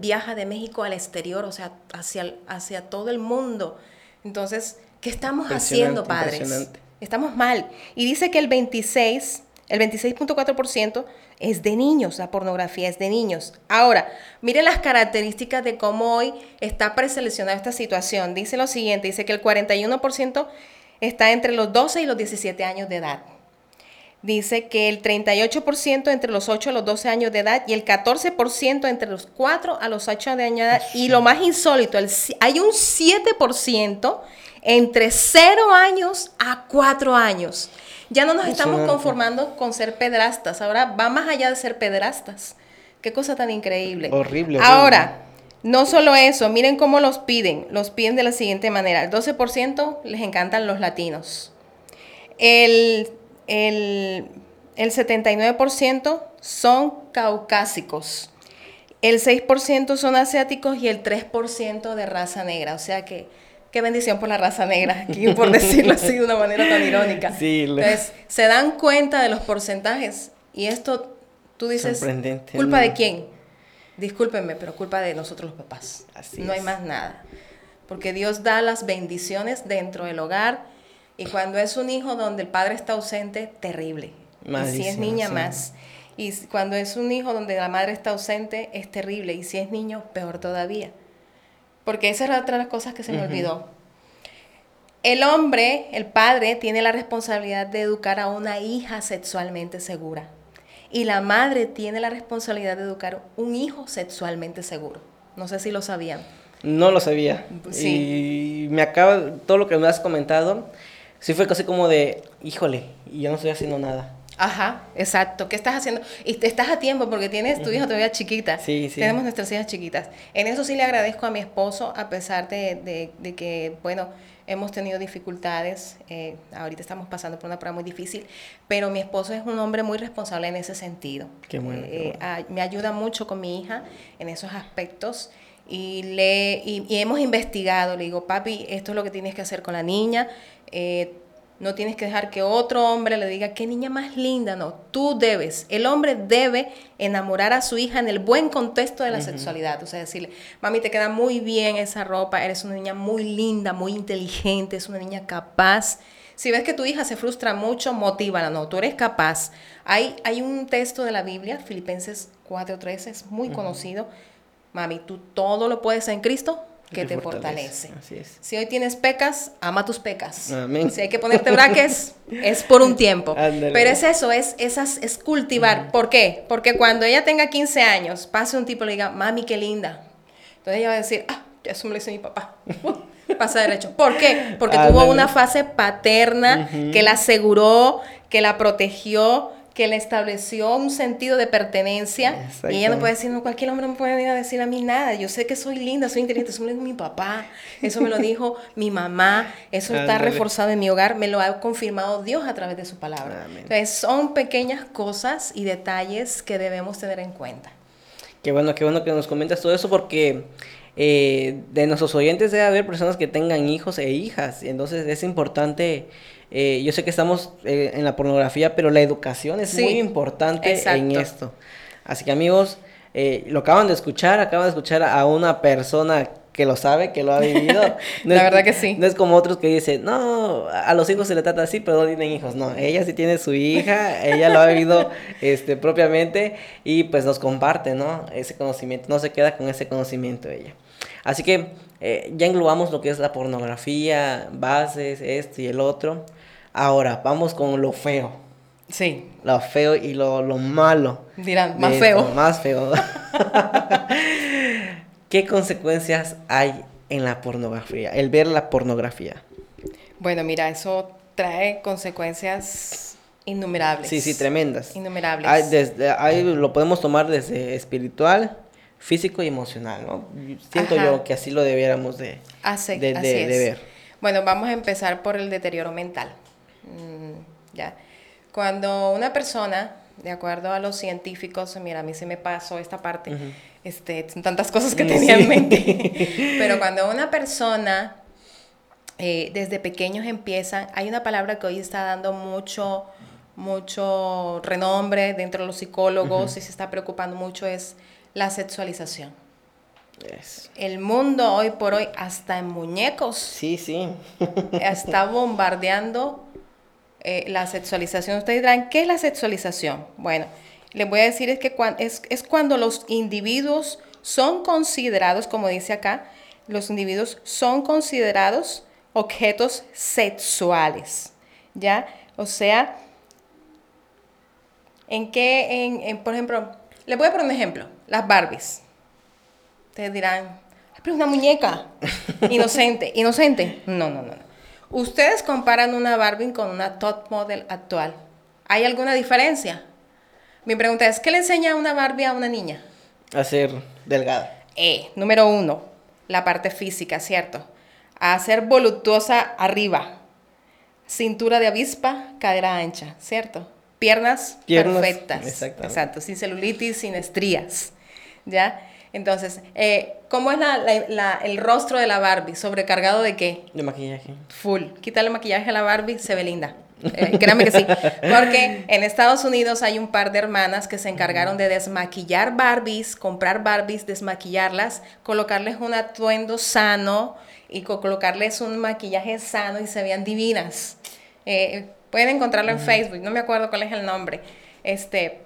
viaja de México al exterior, o sea, hacia, hacia todo el mundo. Entonces, ¿qué estamos haciendo, padres? Estamos mal. Y dice que el 26, el 26.4% es de niños, la pornografía es de niños. Ahora, miren las características de cómo hoy está preseleccionada esta situación. Dice lo siguiente, dice que el 41% está entre los 12 y los 17 años de edad dice que el 38% entre los 8 a los 12 años de edad y el 14% entre los 4 a los 8 de edad. Y lo más insólito, hay un 7% entre 0 años a 4 años. Ya no nos estamos conformando con ser pedrastas, ahora va más allá de ser pedrastas. Qué cosa tan increíble. Horrible. Ahora, no solo eso, miren cómo los piden. Los piden de la siguiente manera. El 12% les encantan los latinos. El el, 79% son caucásicos, el 6% son asiáticos y el 3% de raza negra. O sea que, qué bendición por la raza negra, por decirlo así de una manera tan irónica. Entonces, se dan cuenta de los porcentajes y esto, tú dices, ¿culpa de quién? Discúlpenme, pero culpa de nosotros los papás. no hay más nada. Porque Dios da las bendiciones dentro del hogar y cuando es un hijo donde el padre está ausente, terrible. y si es niña, más. Y cuando es un hijo donde la madre está ausente, es terrible. Y si es niño, peor todavía. Porque esa es otra de las cosas que se me olvidó. El hombre, el padre, tiene la responsabilidad de educar a una hija sexualmente segura. Y la madre tiene la responsabilidad de educar un hijo sexualmente seguro. No sé si lo sabían. No lo sabía. Sí. Y me acaba, todo lo que me has comentado, sí fue casi como de, híjole, yo no estoy haciendo nada. Ajá, exacto. ¿Qué estás haciendo? Y te estás a tiempo porque tienes tu hija todavía chiquita. Sí, sí. Tenemos nuestras hijas chiquitas. En eso sí le agradezco a mi esposo, a pesar de, de, que, bueno, hemos tenido dificultades. Eh, ahorita estamos pasando por una prueba muy difícil, pero mi esposo es un hombre muy responsable en ese sentido. Qué bueno. Eh, me ayuda mucho con mi hija en esos aspectos. Y, le, y, y hemos investigado, le digo, papi, esto es lo que tienes que hacer con la niña, eh, no tienes que dejar que otro hombre le diga, qué niña más linda, no, tú debes, el hombre debe enamorar a su hija en el buen contexto de la sexualidad, o sea, decirle, mami, te queda muy bien esa ropa, eres una niña muy linda, muy inteligente, es una niña capaz. Si ves que tu hija se frustra mucho, motívala, no, tú eres capaz. Hay, hay un texto de la Biblia, Filipenses 4.13, es muy conocido. Mami, tú todo lo puedes en Cristo que te, fortalece. Si hoy tienes pecas, ama tus pecas. Si hay que ponerte braques, es por un tiempo. Pero es eso, es, esas, es cultivar. ¿Por qué? Porque cuando ella tenga 15 años, pase un tipo y le diga, mami, qué linda. Entonces ella va a decir, ah, eso me lo hizo mi papá. Pasa derecho. ¿Por qué? Porque tuvo una fase paterna que la aseguró, que la protegió, que le estableció un sentido de pertenencia. Y ella no puede decir, no, cualquier hombre no puede venir a decir a mí nada. Yo sé que soy linda, soy inteligente. Eso me lo dijo mi papá, eso me lo dijo mi mamá, eso está reforzado en mi hogar, me lo ha confirmado Dios a través de su palabra. Entonces, son pequeñas cosas y detalles que debemos tener en cuenta. Qué bueno, qué bueno que nos comentas todo eso porque eh, de nuestros oyentes debe haber personas que tengan hijos e hijas. Entonces es importante eh, yo sé que estamos eh, en la pornografía, pero la educación es muy importante en esto. Así que amigos, eh, lo acaban de escuchar, acaban de escuchar a una persona que lo sabe, que lo ha vivido. la verdad que sí. No es como otros que dicen, no, a los hijos se le trata así, pero no tienen hijos. No, ella sí tiene su hija, ella lo ha vivido este, propiamente y pues nos comparte, ¿no? Ese conocimiento, no se queda con ese conocimiento ella. Así que ya englobamos lo que es la pornografía, bases, esto y el otro. Ahora, vamos con lo feo. Sí. Lo feo y lo, malo. Dirán, más feo. más feo. ¿Qué consecuencias hay en la pornografía? El ver la pornografía. Bueno, mira, eso trae consecuencias innumerables. Sí, sí, tremendas. Innumerables. desde, ahí lo podemos tomar desde espiritual, físico y emocional, ¿no? Siento yo que así lo debiéramos de, de, de ver. Bueno, vamos a empezar por el deterioro mental. Mm, ¿ya? Cuando una persona, de acuerdo a los científicos, mira, a mí se me pasó esta parte, este, son tantas cosas que tenía en mente, pero cuando una persona eh, desde pequeños empieza, hay una palabra que hoy está dando mucho, mucho renombre dentro de los psicólogos y se está preocupando mucho, es la sexualización. El mundo hoy por hoy, hasta en muñecos, sí, sí. está bombardeando eh, la sexualización. Ustedes dirán, ¿qué es la sexualización? Bueno, les voy a decir es que es, es cuando los individuos son considerados, como dice acá, los individuos son considerados objetos sexuales, ¿ya? O sea, ¿en qué, en, por ejemplo, les voy a poner un ejemplo, las Barbies. Ustedes dirán, pero una muñeca, inocente, inocente. No, no, no. Ustedes comparan una Barbie con una top model actual. ¿Hay alguna diferencia? Mi pregunta es, ¿qué le enseña una Barbie a una niña? A ser delgada. Eh, número uno, la parte física, ¿cierto? A ser voluptuosa arriba. Cintura de avispa, cadera ancha, ¿cierto? Piernas, Piernas perfectas. Exacto, sin celulitis, sin estrías. ¿Ya? Entonces, eh, ¿cómo es el rostro de la Barbie? ¿Sobrecargado de qué? De maquillaje. Full. Quítale maquillaje a la Barbie, se ve linda. Eh, créame que sí. Porque en Estados Unidos hay un par de hermanas que se encargaron de desmaquillar Barbies, comprar Barbies, desmaquillarlas, colocarles un atuendo sano y colocarles un maquillaje sano y se veían divinas. Eh, pueden encontrarlo en Facebook, no me acuerdo cuál es el nombre. Este,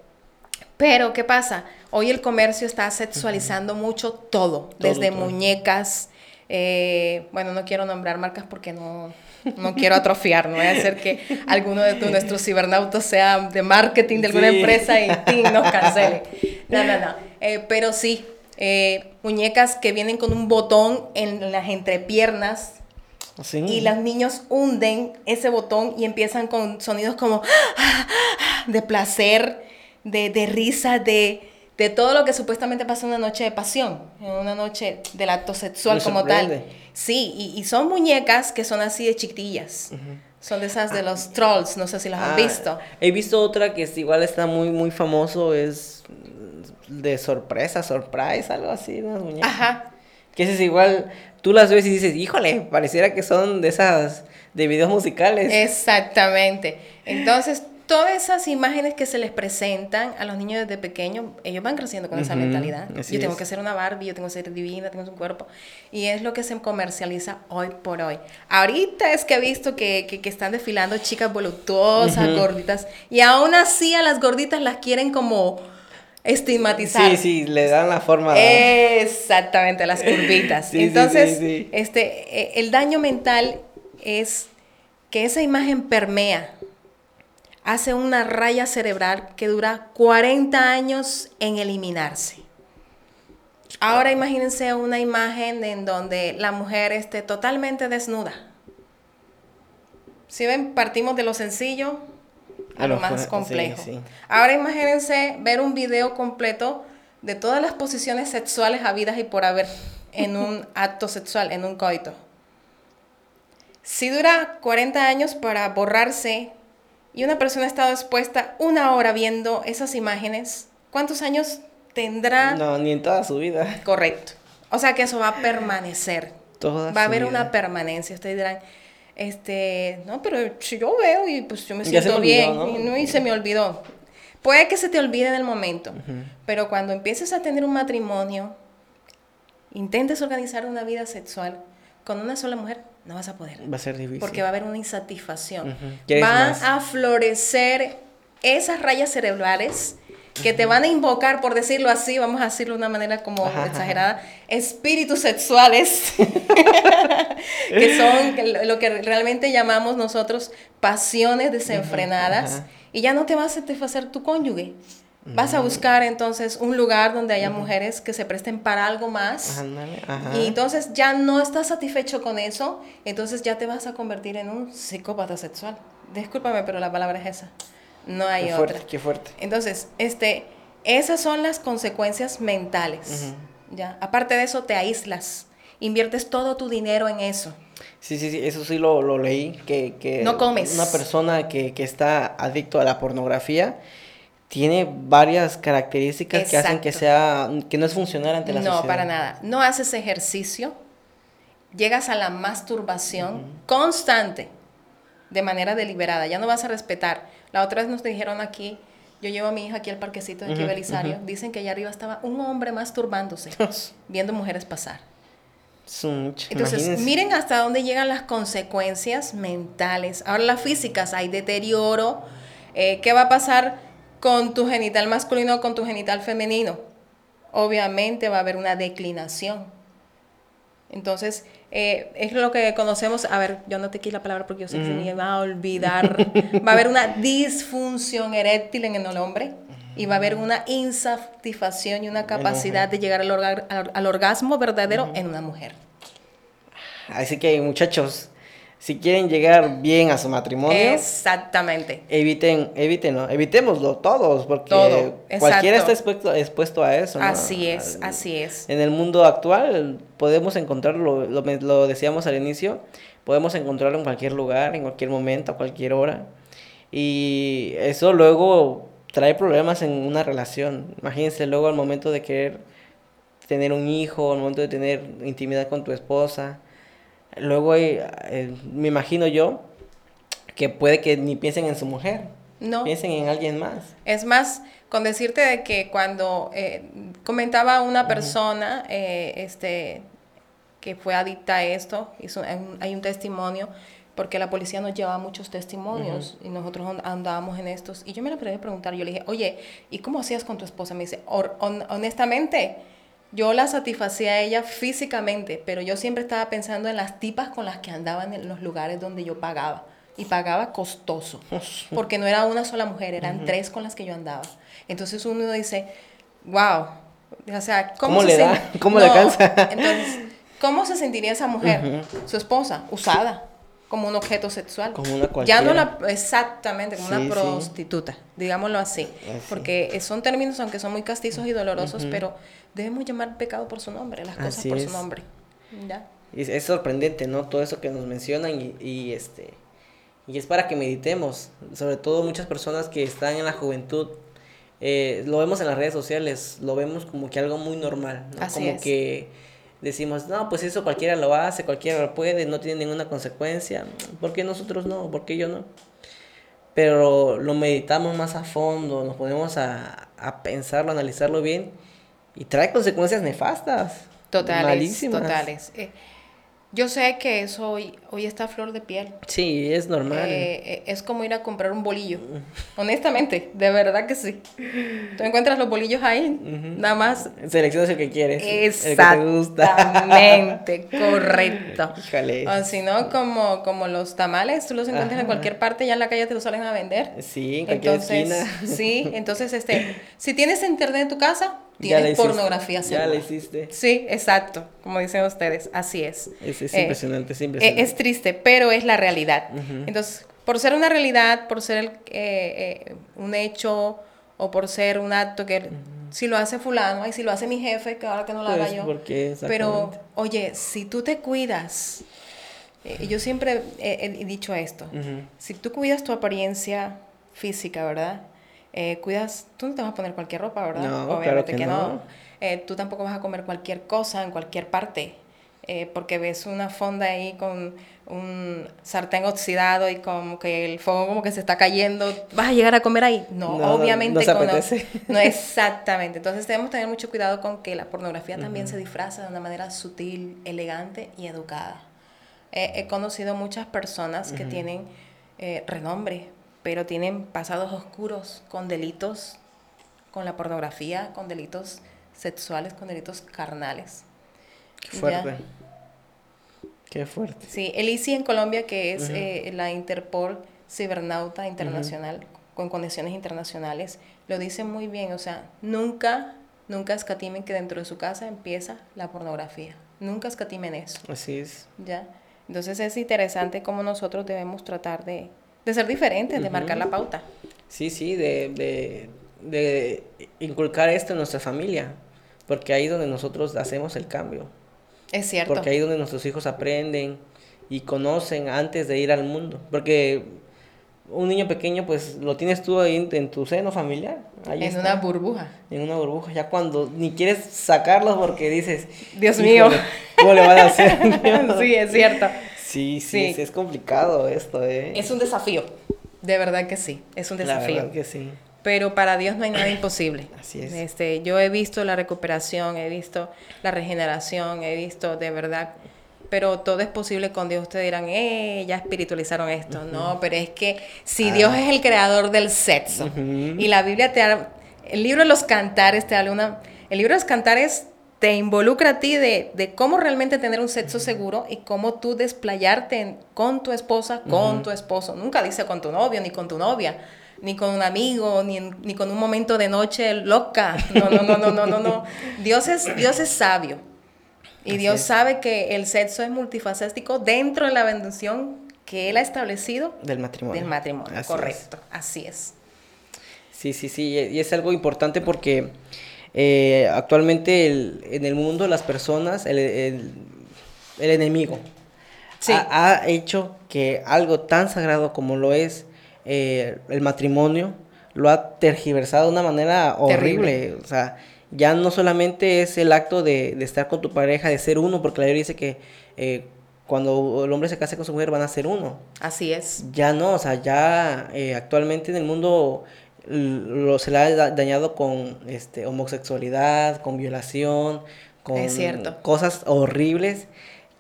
pero, ¿qué pasa? Hoy el comercio está sexualizando mucho todo, desde muñecas, eh, bueno, no quiero nombrar marcas porque no, no quiero atrofiar, no voy a hacer que alguno de nuestros cibernautas sea de marketing de alguna empresa y nos cancele. No, no, no. Eh, pero sí, eh, muñecas que vienen con un botón en las entrepiernas. Y los niños hunden ese botón y empiezan con sonidos como de placer de, de risa, de, de todo lo que supuestamente pasa en una noche de pasión, en una noche del acto sexual como tal. Sí, y, son muñecas que son así de chiquitillas. Son de esas de los trolls, no sé si las han ah, visto. He visto otra que es, igual está muy, muy famoso, es de sorpresa, surprise, algo así, unas muñecas. Ajá. Que es igual, tú las ves y dices, híjole, pareciera que son de esas, de videos musicales. Exactamente. Entonces, todas esas imágenes que se les presentan a los niños desde pequeños, ellos van creciendo con esa mentalidad. yo tengo que ser una Barbie, yo tengo que ser divina, tengo un cuerpo. Y es lo que se comercializa hoy por hoy. Ahorita es que he visto que, que, están desfilando chicas voluptuosas, gorditas, y aún así a las gorditas las quieren como estigmatizar. Sí, sí, le dan la forma. Exactamente, las curvitas. Entonces, este, e, el daño mental es que esa imagen permea hace una raya cerebral que dura 40 años en eliminarse. Ahora imagínense una imagen en donde la mujer esté totalmente desnuda. Si ven, partimos de lo sencillo a lo más complejo. Ahora imagínense ver un video completo de todas las posiciones sexuales habidas y por haber en un acto sexual, en un coito. Si dura 40 años para borrarse y una persona ha estado expuesta una hora viendo esas imágenes, ¿cuántos años tendrá? No, ni en toda su vida. Correcto. O sea que eso va a permanecer. va a haber una permanencia. Ustedes dirán, este, no, pero si yo veo y pues yo me siento bien y, ¿no? y se me olvidó. Puede que se te olvide en el momento, pero cuando empieces a tener un matrimonio, intentes organizar una vida sexual con una sola mujer, no vas a poder. Va a ser difícil. Porque va a haber una insatisfacción. Van a florecer esas rayas cerebrales que te van a invocar, por decirlo así, vamos a decirlo de una manera como exagerada, espíritus sexuales, que son lo que realmente llamamos nosotros pasiones desenfrenadas, y ya no te va a satisfacer tu cónyuge. Vas a buscar entonces un lugar donde haya mujeres que se presten para algo más. Y entonces ya no estás satisfecho con eso, entonces ya te vas a convertir en un psicópata sexual. Discúlpame, pero la palabra es esa. No hay qué otra. qué fuerte. Entonces, este, esas son las consecuencias mentales. ¿ya? Aparte de eso, te aíslas. Inviertes todo tu dinero en eso. Sí, sí, sí, eso sí lo, lo leí, que, que no comes. una persona que, que, está adicto a la pornografía tiene varias características que hacen que sea que no es funcional ante la no, sociedad. No, para nada. No haces ejercicio, llegas a la masturbación constante, de manera deliberada, ya no vas a respetar. La otra vez nos dijeron aquí, yo llevo a mi hija aquí al parquecito de aquí Belisario, dicen que allá arriba estaba un hombre masturbándose, viendo mujeres pasar. Entonces, miren hasta dónde llegan las consecuencias mentales. Ahora las físicas, hay deterioro. Eh, ¿Qué va a pasar con tu genital masculino o con tu genital femenino? Obviamente va a haber una declinación. Entonces, eh, es lo que conocemos, a ver, yo no te quiero la palabra porque yo sé que se me va a olvidar, va a haber una disfunción eréctil en el hombre y va a haber una insatisfacción y una capacidad de llegar al, orgasmo verdadero en una mujer. Así que muchachos, si quieren llegar bien a su matrimonio. Exactamente. Eviten, evítenlo, evitémoslo todos, porque cualquiera está expuesto, expuesto a eso. Así es, así es. En el mundo actual podemos encontrarlo, lo, lo decíamos al inicio, podemos encontrarlo en cualquier lugar, en cualquier momento, a cualquier hora. Y eso luego trae problemas en una relación. Imagínense luego al momento de querer tener un hijo, al momento de tener intimidad con tu esposa Luego eh, me imagino yo que puede que ni piensen en su mujer. No. Piensen en alguien más. Es más, con decirte de que cuando eh, comentaba una persona eh, este, que fue adicta a esto, hizo, hay un testimonio, porque la policía nos llevaba muchos testimonios y nosotros andábamos en estos. Y yo me lo quería preguntar, yo le dije, oye, ¿y cómo hacías con tu esposa? Me dice, honestamente, yo la satisfacía a ella físicamente, pero yo siempre estaba pensando en las tipas con las que andaban en los lugares donde yo pagaba. Y pagaba costoso, porque no era una sola mujer, eran tres con las que yo andaba. Entonces uno dice, wow, o sea, ¿cómo, le da? ¿Cómo le alcanza? Entonces, ¿cómo se sentiría esa mujer, su esposa, usada? Como un objeto sexual. Como una cualquiera. Ya no la, exactamente, como una prostituta, digámoslo así. Porque son términos, aunque son muy castizos y dolorosos, pero debemos llamar pecado por su nombre, las cosas por su nombre. ¿Ya? Es, sorprendente, ¿no? Todo eso que nos mencionan y, y, este... Y es para que meditemos, sobre todo muchas personas que están en la juventud, eh, lo vemos en las redes sociales, lo vemos como que algo muy normal, ¿no? como que decimos, no, pues eso cualquiera lo hace, cualquiera lo puede, no tiene ninguna consecuencia, ¿por qué nosotros no? ¿Por qué yo no? Pero lo meditamos más a fondo, nos ponemos a, a pensarlo, a analizarlo bien y trae consecuencias nefastas. Totales. Malísimas. Totales. Eh, yo sé que eso hoy, hoy está a flor de piel. Sí, es normal. Eh, eh, es como ir a comprar un bolillo. Honestamente, de verdad que sí. Tú encuentras los bolillos ahí, nada más. Seleccionas el que quieres. Exactamente, correcto. O si no, como, como los tamales, tú los encuentras en cualquier parte, ya en la calle te los salen a vender. Sí, en cualquier entonces, Sí, entonces, este, si tienes internet en tu casa, tienes pornografía Ya la hiciste. Sí, exacto, como dicen ustedes, así es. Es, es impresionante, es eh, impresionante. Es, triste, pero es la realidad. Entonces, por ser una realidad, por ser eh, eh, un hecho o por ser un acto que si lo hace fulano, y si lo hace mi jefe, que ahora que no lo haga Pues, yo. porque Pero, oye, si tú te cuidas, eh, yo siempre he, he dicho esto, Ujú. si tú cuidas tu apariencia física, ¿verdad? Eh, cuidas, tú no te vas a poner cualquier ropa, ¿verdad? No, claro Obviamente que que, no. no. Eh, tú tampoco vas a comer cualquier cosa en cualquier parte, eh, porque ves una fonda ahí con un sartén oxidado y como que el fuego como que se está cayendo, ¿vas a llegar a comer ahí? No, No, no, obviamente no se con- apetece. no, exactamente. Entonces debemos tener mucho cuidado con que la pornografía también se disfraza de una manera sutil, elegante y educada. Eh, he conocido muchas personas que tienen eh, renombre, pero tienen pasados oscuros con delitos, con la pornografía, con delitos sexuales, con delitos carnales. Qué Ya. fuerte. Qué fuerte. Sí, el ICI en Colombia, que es eh, la Interpol Cibernauta Internacional, con conexiones internacionales, lo dice muy bien, o sea, nunca, nunca escatimen que dentro de su casa empieza la pornografía, nunca escatimen eso, Así es. ¿ya? Entonces es interesante cómo nosotros debemos tratar de, de ser diferentes, de marcar la pauta. Sí, sí, de, de, de inculcar esto en nuestra familia. Porque ahí es donde nosotros hacemos el cambio. Es cierto. Porque ahí es donde nuestros hijos aprenden y conocen antes de ir al mundo. Porque un niño pequeño, pues lo tienes tú ahí en, en tu seno familiar. Ahí en está, una burbuja. en una burbuja. Ya cuando ni quieres sacarlos porque dices, Dios "Híjole, mío". ¿Cómo le van a hacer? sí, es cierto. Sí, sí, Sí. Es, es complicado esto, ¿eh? Es un desafío. De verdad que sí, es un La desafío. verdad que sí. Pero para Dios no hay nada imposible. Así es. Este, yo he visto la recuperación, he visto la regeneración, he visto de verdad. Pero todo es posible con Dios. Ustedes dirán, eh, ya espiritualizaron esto. No, pero es que si Ah. Dios es el creador del sexo y la Biblia te habla, el libro de los cantares te habla una, el libro de los cantares te involucra a ti de, de cómo realmente tener un sexo seguro y cómo tú desplayarte en- con tu esposa, con tu esposo. Nunca dice con tu novio ni con tu novia, ni con un amigo, ni, en- ni con un momento de noche loca. No, no, no, no, no, no, no. Dios es, Dios es sabio. Y Así Dios es. sabe que el sexo es multifacético dentro de la bendición que Él ha establecido Del matrimonio. del matrimonio. Así es. Correcto, así es. Sí, sí, sí, y es algo importante porque eh, actualmente el- en el mundo las personas, el, el- el enemigo, Sí. ha, ha hecho que algo tan sagrado como lo es eh, el matrimonio, lo ha tergiversado de una manera horrible. Terrible. O sea, ya no solamente es el acto de, de estar con tu pareja, de ser uno, porque la Biblia dice que eh, cuando el hombre se case con su mujer van a ser uno. Así es. Ya no, o sea, ya eh, actualmente en el mundo lo, se le ha da- dañado con este, homosexualidad, con violación, con cosas horribles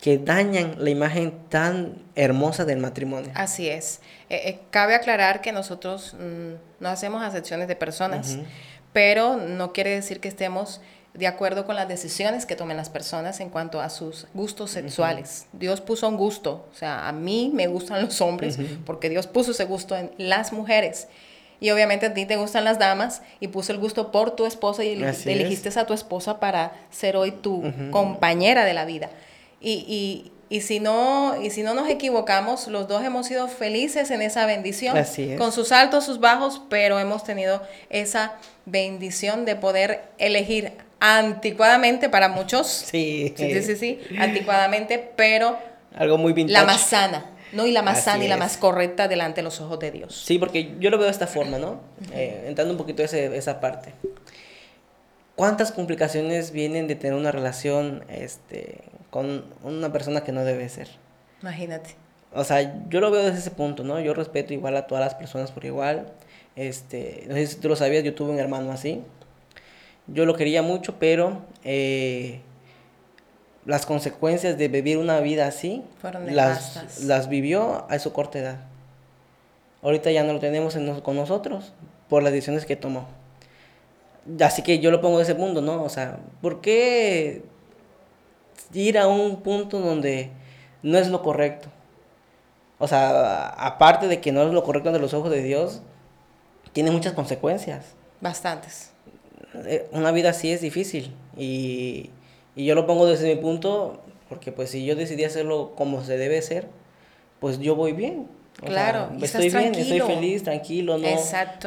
que dañan la imagen tan hermosa del matrimonio. Así es. Eh, eh, cabe aclarar que nosotros mm, no hacemos acepciones de personas, pero no quiere decir que estemos de acuerdo con las decisiones que tomen las personas en cuanto a sus gustos sexuales. Dios puso un gusto, o sea, a mí me gustan los hombres porque Dios puso ese gusto en las mujeres. Y obviamente a ti te gustan las damas y puso el gusto por tu esposa y es. elegiste a tu esposa para ser hoy tu compañera de la vida. Y, y, y, si no, y si no nos equivocamos, los dos hemos sido felices en esa bendición, Así es. con sus altos, sus bajos, pero hemos tenido esa bendición de poder elegir anticuadamente para muchos, Sí, sí, sí, sí, sí, anticuadamente, pero algo muy vintage. la más sana, ¿no? Y la más Así sana y la es. más correcta delante de los ojos de Dios. Sí, porque yo lo veo de esta forma, ¿no? Eh, entrando un poquito a ese- esa parte. ¿Cuántas complicaciones vienen de tener una relación este, con una persona que no debe ser? Imagínate. O sea, yo lo veo desde ese punto, ¿no? Yo respeto igual a todas las personas por igual. Este, no sé si tú lo sabías, yo tuve un hermano así. Yo lo quería mucho, pero eh, las consecuencias de vivir una vida así las, las vivió a su corta edad. Ahorita ya no lo tenemos en con nosotros por las decisiones que tomó. Así que yo lo pongo de ese punto, ¿no? O sea, ¿por qué ir a un punto donde no es lo correcto? O sea, aparte de que no es lo correcto ante los ojos de Dios, tiene muchas consecuencias. Bastantes. Eh, Una vida así es difícil y, y yo lo pongo desde mi punto porque pues si yo decidí hacerlo como se debe hacer, pues yo voy bien. claro, estoy bien, estoy feliz, tranquilo, no,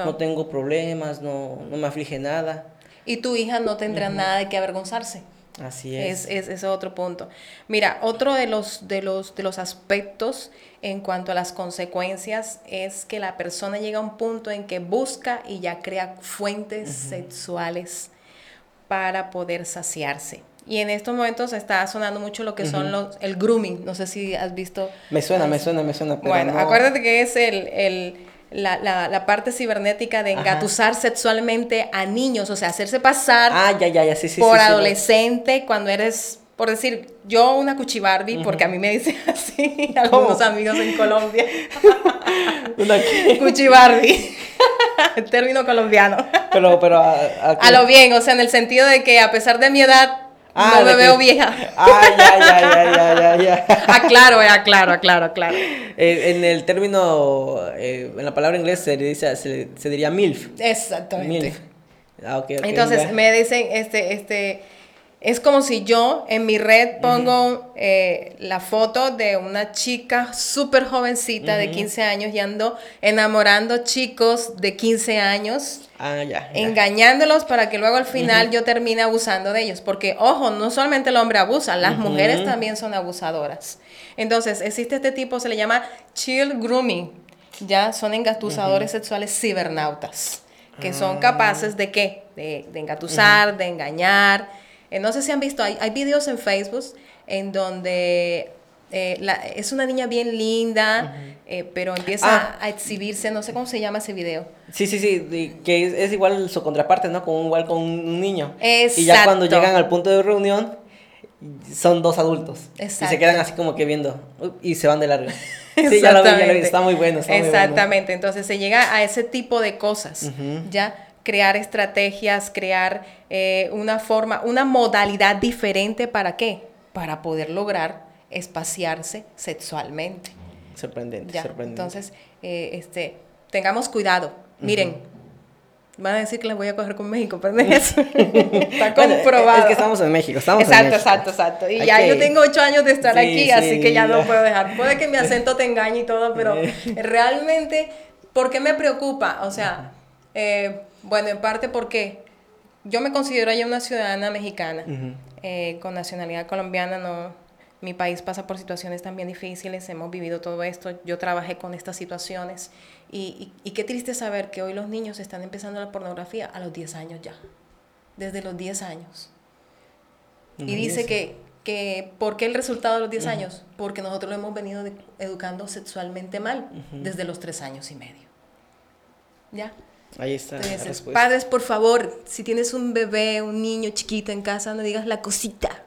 no tengo problemas, no, no me aflige nada. Y tu hija no tendrá nada de qué avergonzarse. Así es. Es, es. otro punto. Mira, otro de los, de, los, de los aspectos en cuanto a las consecuencias es que la persona llega a un punto en que busca y ya crea fuentes sexuales para poder saciarse. Y en estos momentos está sonando mucho lo que son los, el grooming. No sé si has visto. Me suena, me suena, me suena. bueno, acuérdate que es el, el la, la, la, parte cibernética de engatusar sexualmente a niños, o sea, hacerse pasar ah, ya, ya, ya, sí, sí, por adolescente cuando eres, por decir, yo una cuchibarbi, porque a mí me dicen así algunos amigos en Colombia. ¿Una qué? Cuchibarbi. El término colombiano. Pero, pero a, a, lo bien, o sea, en el sentido de que a pesar de mi edad, Ah, no me veo vieja. Ah, ya, ya, ya, ya, ya, Aclaro, eh, aclaro, aclaro, aclaro. Eh, en el término, eh, en la palabra inglés se, dice, se, diría MILF. Exactamente. MILF. Ah, okay, Entonces me dicen, este, este, es como si yo en mi red pongo eh, la foto de una chica súper jovencita de 15 años y ando enamorando chicos de 15 años. Ah, ya, Engañándolos para que luego al final yo termine abusando de ellos. Porque, ojo, no solamente el hombre abusa, las mujeres también son abusadoras. Entonces, existe este tipo, se le llama chill grooming. Ya son engatusadores sexuales cibernautas. Que son ah. capaces de qué? De, de engatusar, de engañar eh, no sé si han visto, hay, hay videos en Facebook en donde eh, es una niña bien linda, eh, pero empieza ah. a exhibirse, no sé cómo se llama ese video. Sí, sí, sí, que es, igual su contraparte, ¿no? Como igual con un niño. Exacto. Y ya cuando llegan al punto de reunión, son dos adultos. Exacto. Y se quedan así como que viendo y se van de largo. Sí, ya lo vi, ya lo vi, está muy bueno. Exactamente, entonces se llega a ese tipo de cosas, ¿ya? Crear estrategias, crear eh, una forma, una modalidad diferente para qué? Para poder lograr espaciarse sexualmente. Sorprendente, sorprendente. Entonces, eh, este, tengamos cuidado. Miren, van a decir que les voy a coger con México, pero eso. Está comprobado. es que estamos en México, estamos exacto, en México. Exacto, exacto, Y ya yo tengo ocho años de estar aquí, así que ya no puedo dejar. Puede que mi acento te engañe y todo, pero realmente, ¿por qué me preocupa? O sea, eh, bueno, en parte porque yo me considero ya una ciudadana mexicana, eh, con nacionalidad colombiana, no, mi país pasa por situaciones también difíciles, hemos vivido todo esto, yo trabajé con estas situaciones y, y, qué triste saber que hoy los niños están empezando la pornografía a los 10 años ya, desde los 10 años. Y dice que, que, ¿por qué el resultado de los 10 años? Porque nosotros lo hemos venido educando sexualmente mal desde los 3 años y medio. ¿Ya? Ahí está. padres, por favor, si tienes un bebé, un niño chiquito en casa, no digas la cosita.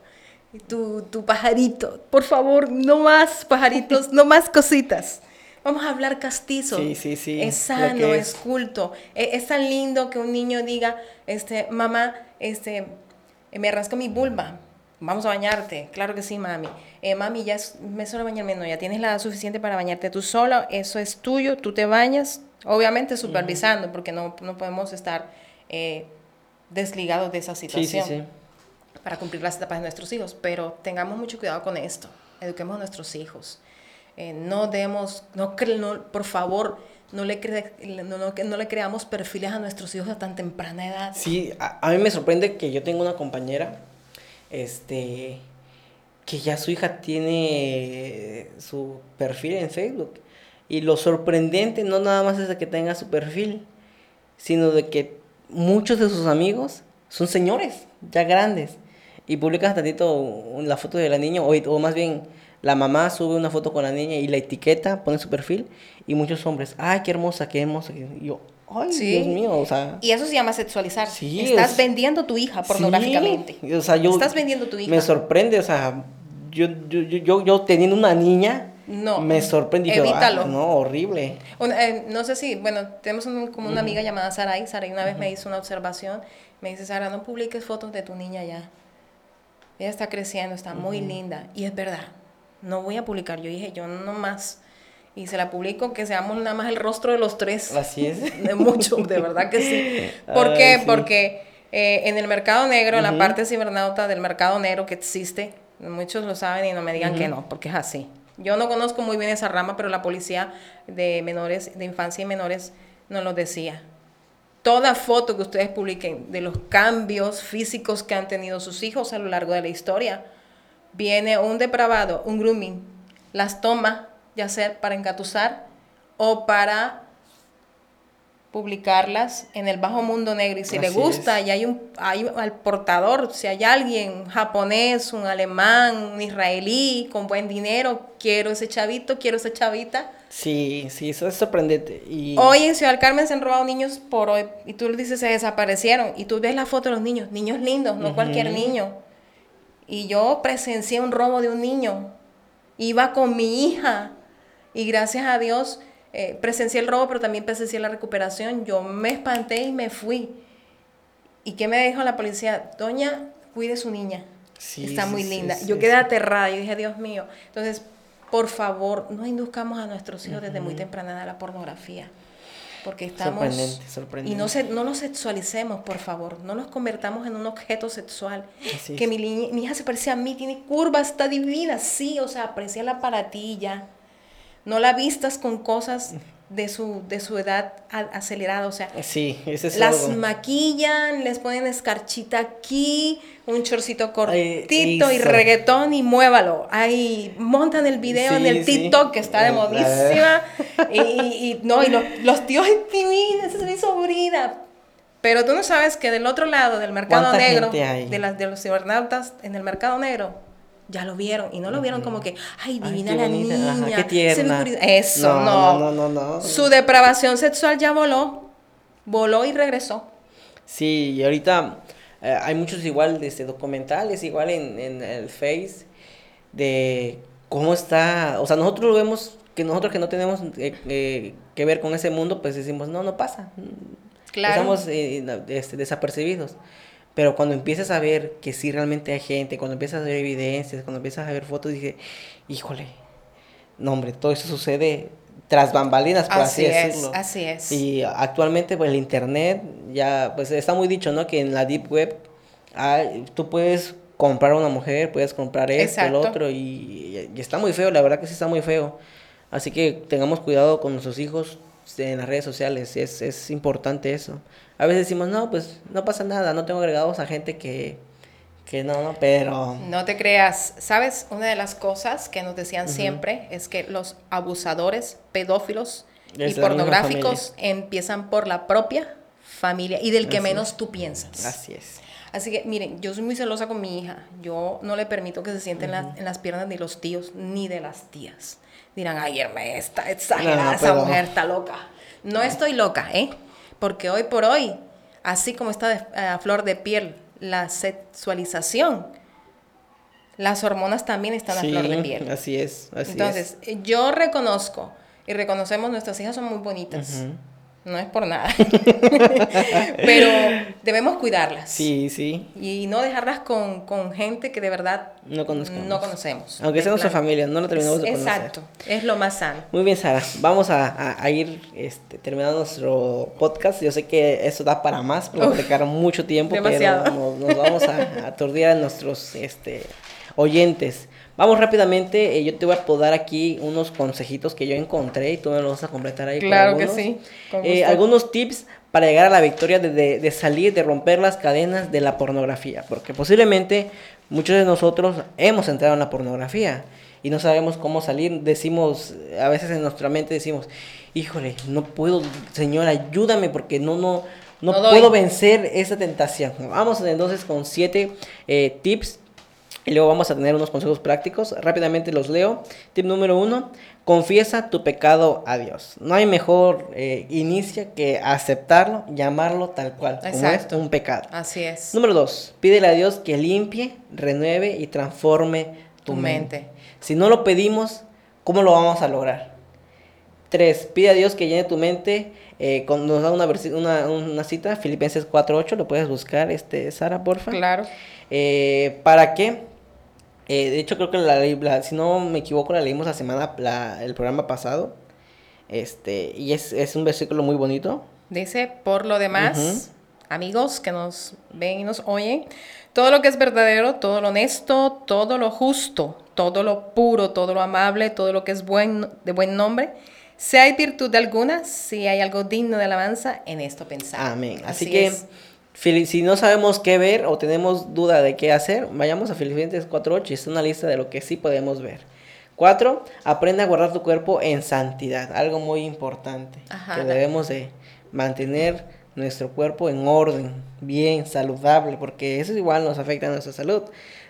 Tu, tu pajarito, por favor, no más pajaritos, no más cositas. Vamos a hablar castizo. Sí, sí, sí. Es sano, es. culto. E, es, tan lindo que un niño diga, este, mamá, este, me rasco mi vulva. Vamos a bañarte. Claro que sí, mami. Eh, mami, ya es, me solo bañarme. No, ya tienes la edad suficiente para bañarte tú sola. Eso es tuyo. Tú te bañas, Obviamente supervisando, porque no, no, podemos estar eh, desligados de esa situación sí, sí, sí. para cumplir las etapas de nuestros hijos, pero tengamos mucho cuidado con esto, eduquemos a nuestros hijos. Eh, no demos, no, no, por favor, no le, cre no, no, no, le creamos perfiles a nuestros hijos a tan temprana edad. Sí, a, a, mí me sorprende que yo tengo una compañera, este, que ya su hija tiene su perfil en Facebook y lo sorprendente no nada más es de que tenga su perfil, sino de que muchos de sus amigos son señores, ya grandes. Y publican tantito la foto de la niña, o, o más bien la mamá sube una foto con la niña y la etiqueta, pone su perfil, y muchos hombres, ay, qué hermosa, qué hermosa. Y yo, ay, Dios mío, o sea. Y eso se llama sexualizar. Sí, Estás vendiendo tu hija pornográficamente. o sea, yo. Estás vendiendo tu hija. Me sorprende, o sea, yo, yo, yo, yo teniendo una niña, no. Me sorprendí. Ah, evítalo. no, horrible. Eh, no sé si, bueno, tenemos como una amiga llamada Saray. Saray una vez me hizo una observación. Me dice, Sara, no publiques fotos de tu niña ya. Ella está creciendo, está muy linda. Y es verdad, no voy a publicar. Yo dije, yo no más. Y se la publico que seamos nada más el rostro de los tres. Así es. De mucho, de verdad que sí. ¿Por qué? Porque eh, en el mercado negro, en la parte cibernauta del mercado negro que existe, muchos lo saben y no me digan que no, porque es así Yo no conozco muy bien esa rama, pero la policía de menores, de infancia y menores, nos lo decía. Toda foto que ustedes publiquen de los cambios físicos que han tenido sus hijos a lo largo de la historia, viene un depravado, un grooming, las toma, ya sea para engatusar o para publicarlas en el bajo mundo negro y si le gusta y hay un hay al portador si hay alguien un japonés un alemán un israelí con buen dinero quiero ese chavito quiero esa chavita. Sí sí eso es sorprendente y hoy en Ciudad del Carmen se han robado niños por hoy y tú le dices se desaparecieron y tú ves la foto de los niños niños lindos no cualquier niño. Y yo presencié un robo de un niño iba con mi hija y gracias a Dios eh, presencié el robo, pero también presencié la recuperación. Yo me espanté y me fui. ¿Y qué me dijo la policía? Doña, cuide su niña. Está muy linda. yo quedé aterrada. y dije, Dios mío. Entonces, por favor, no induzcamos a nuestros hijos desde muy temprana edad a la pornografía. Porque estamos... Sorprendente, sorprendente. Y no, se, no los sexualicemos, por favor. No los convertamos en un objeto sexual. que mi, mi, hija se parece a mí, tiene curvas, está divina. Sí, o sea, aprecia la paratilla no la vistas con cosas de su, de su edad acelerada, o sea, sí, las maquillan, les ponen escarchita aquí, un chorcito cortito y reggaetón y muévalo. Ahí montan el video en el TikTok que está de modísima. y, no, y los, tíos, esa es mi sobrina. Pero tú no sabes que del otro lado del mercado negro, de, las, de los cibernautas en el mercado negro, ya lo vieron y no lo vieron como que, ay, divina la niña, qué tierna. Eso, no. No, no, no, Su depravación sexual ya voló, voló y regresó. Sí, y ahorita eh, hay muchos igual este, documentales, igual en, en el Face, de cómo está, o sea, nosotros lo vemos, que nosotros que no tenemos eh, eh, que ver con ese mundo, pues decimos, no, no pasa. Claro. Estamos este, desapercibidos. Pero cuando empiezas a ver que sí realmente hay gente, cuando empiezas a ver evidencias, cuando empiezas a ver fotos, dije, híjole, no hombre, todo eso sucede tras bambalinas, por así, decirlo. Así es. Y actualmente, pues el internet, ya, pues está muy dicho, ¿no? Que en la deep web tú puedes comprar a una mujer, puedes comprar esto, el otro, y, y, está muy feo, la verdad que sí está muy feo. Así que tengamos cuidado con nuestros hijos en las redes sociales, es, es importante eso. A veces decimos, no, pues no pasa nada, no tengo agregados a gente que, que no, no, pero... No te creas, ¿sabes? Una de las cosas que nos decían siempre es que los abusadores, pedófilos y pornográficos empiezan por la propia familia y del que menos tú piensas. Así es. Así que, miren, yo soy muy celosa con mi hija. Yo no le permito que se siente en, las piernas de los tíos ni de las tías. Dirán, ay, Hermes, está exagerada, esa mujer está loca. No estoy loca, ¿eh? Porque hoy por hoy, así como está a flor de piel la sexualización, las hormonas también están a flor de piel. Así es, así Entonces, yo reconozco y reconocemos nuestras hijas son muy bonitas. No es por nada. Pero debemos cuidarlas. Sí, sí. Y no dejarlas con, gente que de verdad no, no conocemos. Aunque sea nuestra familia, no lo terminamos de conocer. Exacto, es lo más sano. Muy bien, Sara. Vamos a, ir este, terminando nuestro podcast. Yo sé que eso da para más, porque platicar mucho tiempo, pero nos, vamos a aturdir a nuestros este, oyentes. Vamos rápidamente, eh, yo te voy a dar aquí unos consejitos que yo encontré y tú me los vas a completar ahí. Claro que sí. Eh, algunos tips para llegar a la victoria de, salir, de romper las cadenas de la pornografía, porque posiblemente muchos de nosotros hemos entrado en la pornografía y no sabemos cómo salir, decimos, a veces en nuestra mente decimos, híjole, no puedo, Señor, ayúdame porque no, no, no, puedo vencer esa tentación. Vamos entonces con siete eh, tips y luego vamos a tener unos consejos prácticos. Rápidamente los leo. Tip número uno, confiesa tu pecado a Dios. No hay mejor eh, inicia que aceptarlo, llamarlo tal cual, Exacto. como un pecado. Así es. Número dos, pídele a Dios que limpie, renueve y transforme tu, mente. Si no lo pedimos, ¿cómo lo vamos a lograr? Tres, pide a Dios que llene tu mente. Eh, con, nos da una, una, una cita, Filipenses 4.8, lo puedes buscar, este, Sara, porfa. Claro. Eh, ¿Para qué? Eh, de hecho, creo que la, si no me equivoco, la leímos la semana, el programa pasado. Este, y es, un versículo muy bonito. Dice, por lo demás, amigos que nos ven y nos oyen, todo lo que es verdadero, todo lo honesto, todo lo justo, todo lo puro, todo lo amable, todo lo que es buen, de buen nombre. Si hay virtud alguna, si hay algo digno de alabanza, en esto pensar. Amén. Así, que si no sabemos qué ver o tenemos duda de qué hacer, vayamos a Filipenses 4.8 es una lista de lo que sí podemos ver. Cuatro, aprende a guardar tu cuerpo en santidad, algo muy importante, que debemos de mantener nuestro cuerpo en orden, bien, saludable, porque eso igual nos afecta a nuestra salud.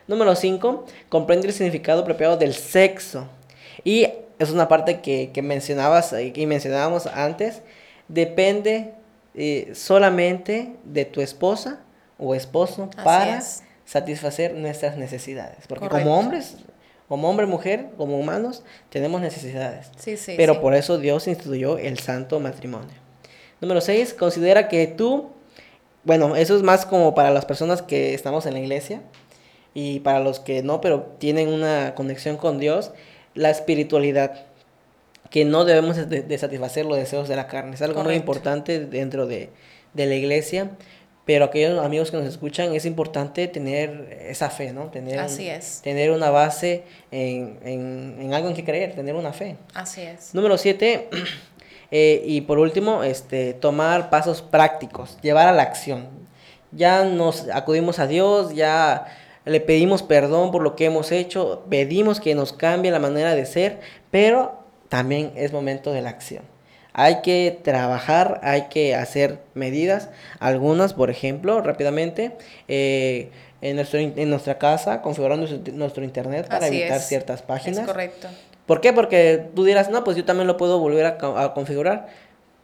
Número 5, comprende el significado apropiado del sexo. Y es una parte que, que mencionabas eh, y mencionábamos antes, depende eh, solamente de tu esposa o esposo para satisfacer nuestras necesidades. Porque como hombres, como hombre, mujer, como humanos, tenemos necesidades. Pero por eso Dios instituyó el santo matrimonio. Número 6, considera que tú, bueno, eso es más como para las personas que estamos en la iglesia y para los que no, pero tienen una conexión con Dios, la espiritualidad que no debemos de, satisfacer los deseos de la carne. Es algo muy importante dentro de, la iglesia, pero aquellos amigos que nos escuchan es importante tener esa fe, ¿no? Tener, Así es. Tener una base en, algo en que creer, tener una fe. Así es. Número siete, eh, y por último, este, tomar pasos prácticos, llevar a la acción. Ya nos acudimos a Dios, ya le pedimos perdón por lo que hemos hecho, pedimos que nos cambie la manera de ser, pero también es momento de la acción. Hay que trabajar, hay que hacer medidas, algunas, por ejemplo, rápidamente, eh, en, nuestro, en nuestra casa, configurando nuestro, internet para evitar ciertas páginas. Es correcto. ¿Por qué? Porque tú dirás, no, pues yo también lo puedo volver a, a configurar.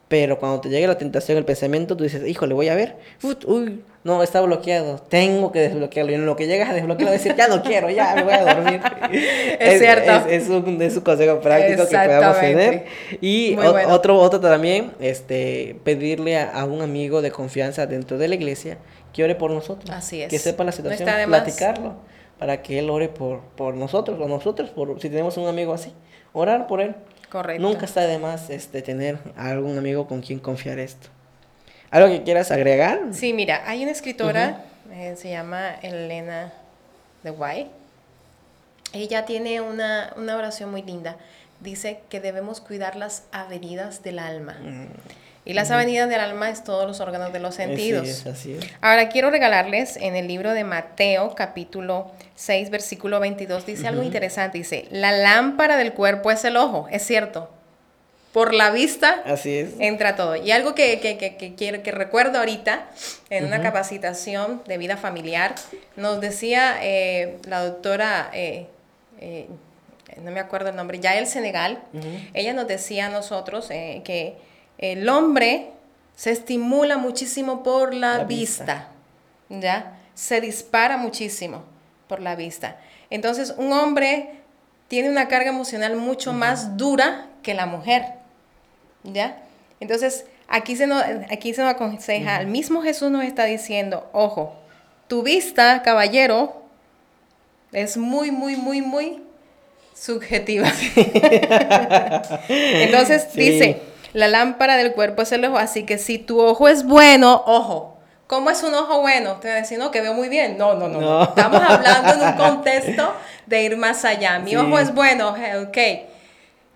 Pero cuando te llegue la tentación, el pensamiento, tú dices, híjole, voy a ver. uy, no, está bloqueado. Tengo que desbloquearlo. Y en lo que llegas a desbloquearlo, decir, ya no quiero, ya me voy a dormir. es, cierto. Es, un, es, un, consejo práctico que podamos tener. Y otro, otro también, este, pedirle a, un amigo de confianza dentro de la iglesia que ore por nosotros. Así es. Que sepa la situación, platicarlo. Para que él ore por, por nosotros o nosotros, por, si tenemos un amigo así. Orar por él. Correcto. Nunca está de más este, tener a algún amigo con quien confiar esto. ¿Algo que quieras agregar? Sí, mira, hay una escritora, eh, se llama Elena de White. Ella tiene una, oración muy linda. Dice que debemos cuidar las avenidas del alma. Mm. Y las avenidas del alma es todos los órganos de los sentidos. Así es, así es. Ahora quiero regalarles en el libro de Mateo, capítulo 6, versículo 22, dice algo interesante. Dice, la lámpara del cuerpo es el ojo, es cierto. Por la vista Así es. entra todo. Y algo que, que, que, quiero, que recuerdo ahorita en una capacitación de vida familiar, nos decía eh, la doctora, eh, eh, no me acuerdo el nombre, ya el Senegal, ella nos decía a nosotros que el hombre se estimula muchísimo por la, vista. ¿ya? Se dispara muchísimo por la vista. Entonces, un hombre tiene una carga emocional mucho más dura que la mujer, ¿ya? Entonces, aquí se nos, aquí se nos aconseja, el mismo Jesús nos está diciendo, ojo, tu vista, caballero, es muy, muy, muy, muy subjetiva. Entonces, dice, la lámpara del cuerpo es el ojo, así que si tu ojo es bueno, ojo. ¿Cómo es un ojo bueno? Te voy a decir, no, que veo muy bien. No, no, no. Estamos hablando en un contexto de ir más allá. Mi ojo es bueno, ok.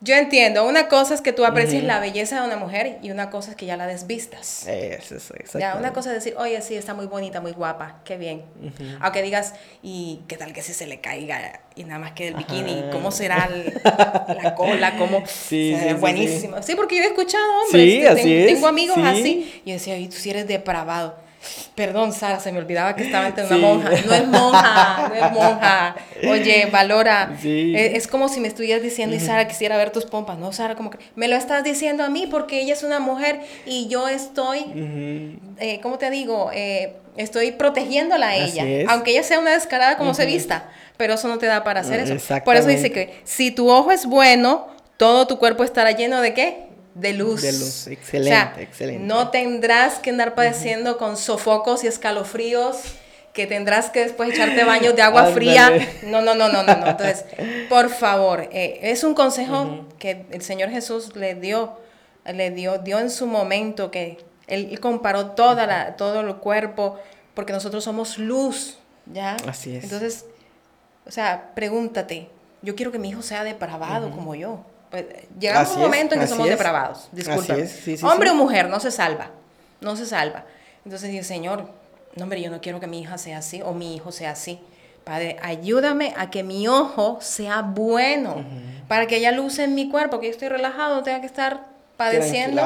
Yo entiendo, una cosa es que tú aprecies la belleza de una mujer y una cosa es que ya la desvistas. Eso, eso, ya, una cosa es decir, oye, sí, está muy bonita, muy guapa, qué bien. Aunque digas, ¿y qué tal que si se le caiga y nada más que el bikini? ¿Cómo será la cola? ¿Cómo? Sí, sí, buenísimo. Sí, porque yo he escuchado hombres, tengo, amigos así, y yo decía, y tú sí eres depravado. Perdón, Sara, se me olvidaba que estaba ante una monja. No es monja, no es monja. Oye, valora. Es, como si me estuvieras diciendo, y Sara, quisiera ver tus pompas. No, Sara, como que me lo estás diciendo a mí porque ella es una mujer y yo estoy, eh, ¿cómo te digo? Eh, estoy protegiéndola a ella. Aunque ella sea una descarada como se vista. Pero eso no te da para hacer eso. Por eso dice que si tu ojo es bueno, todo tu cuerpo estará lleno de qué? De luz. De luz, excelente, excelente. No tendrás que andar padeciendo con sofocos y escalofríos, que tendrás que después echarte baños de agua fría. No, no, no, no, no, no. Entonces, por favor, eh, es un consejo que el Señor Jesús le dio, le dio, dio en su momento, que él, comparó toda la, todo el cuerpo, porque nosotros somos luz, ¿ya? Así es. Entonces, o sea, pregúntate, yo quiero que mi hijo sea depravado como yo. Pues, llegamos a un momento en que somos depravados, disculpa. Hombre o mujer, no se salva, no se salva. Entonces dice, Señor, no, hombre, yo no quiero que mi hija sea así o mi hijo sea así. Padre, ayúdame a que mi ojo sea bueno, para que haya luz en mi cuerpo, que yo estoy relajado, no tenga que estar padeciendo,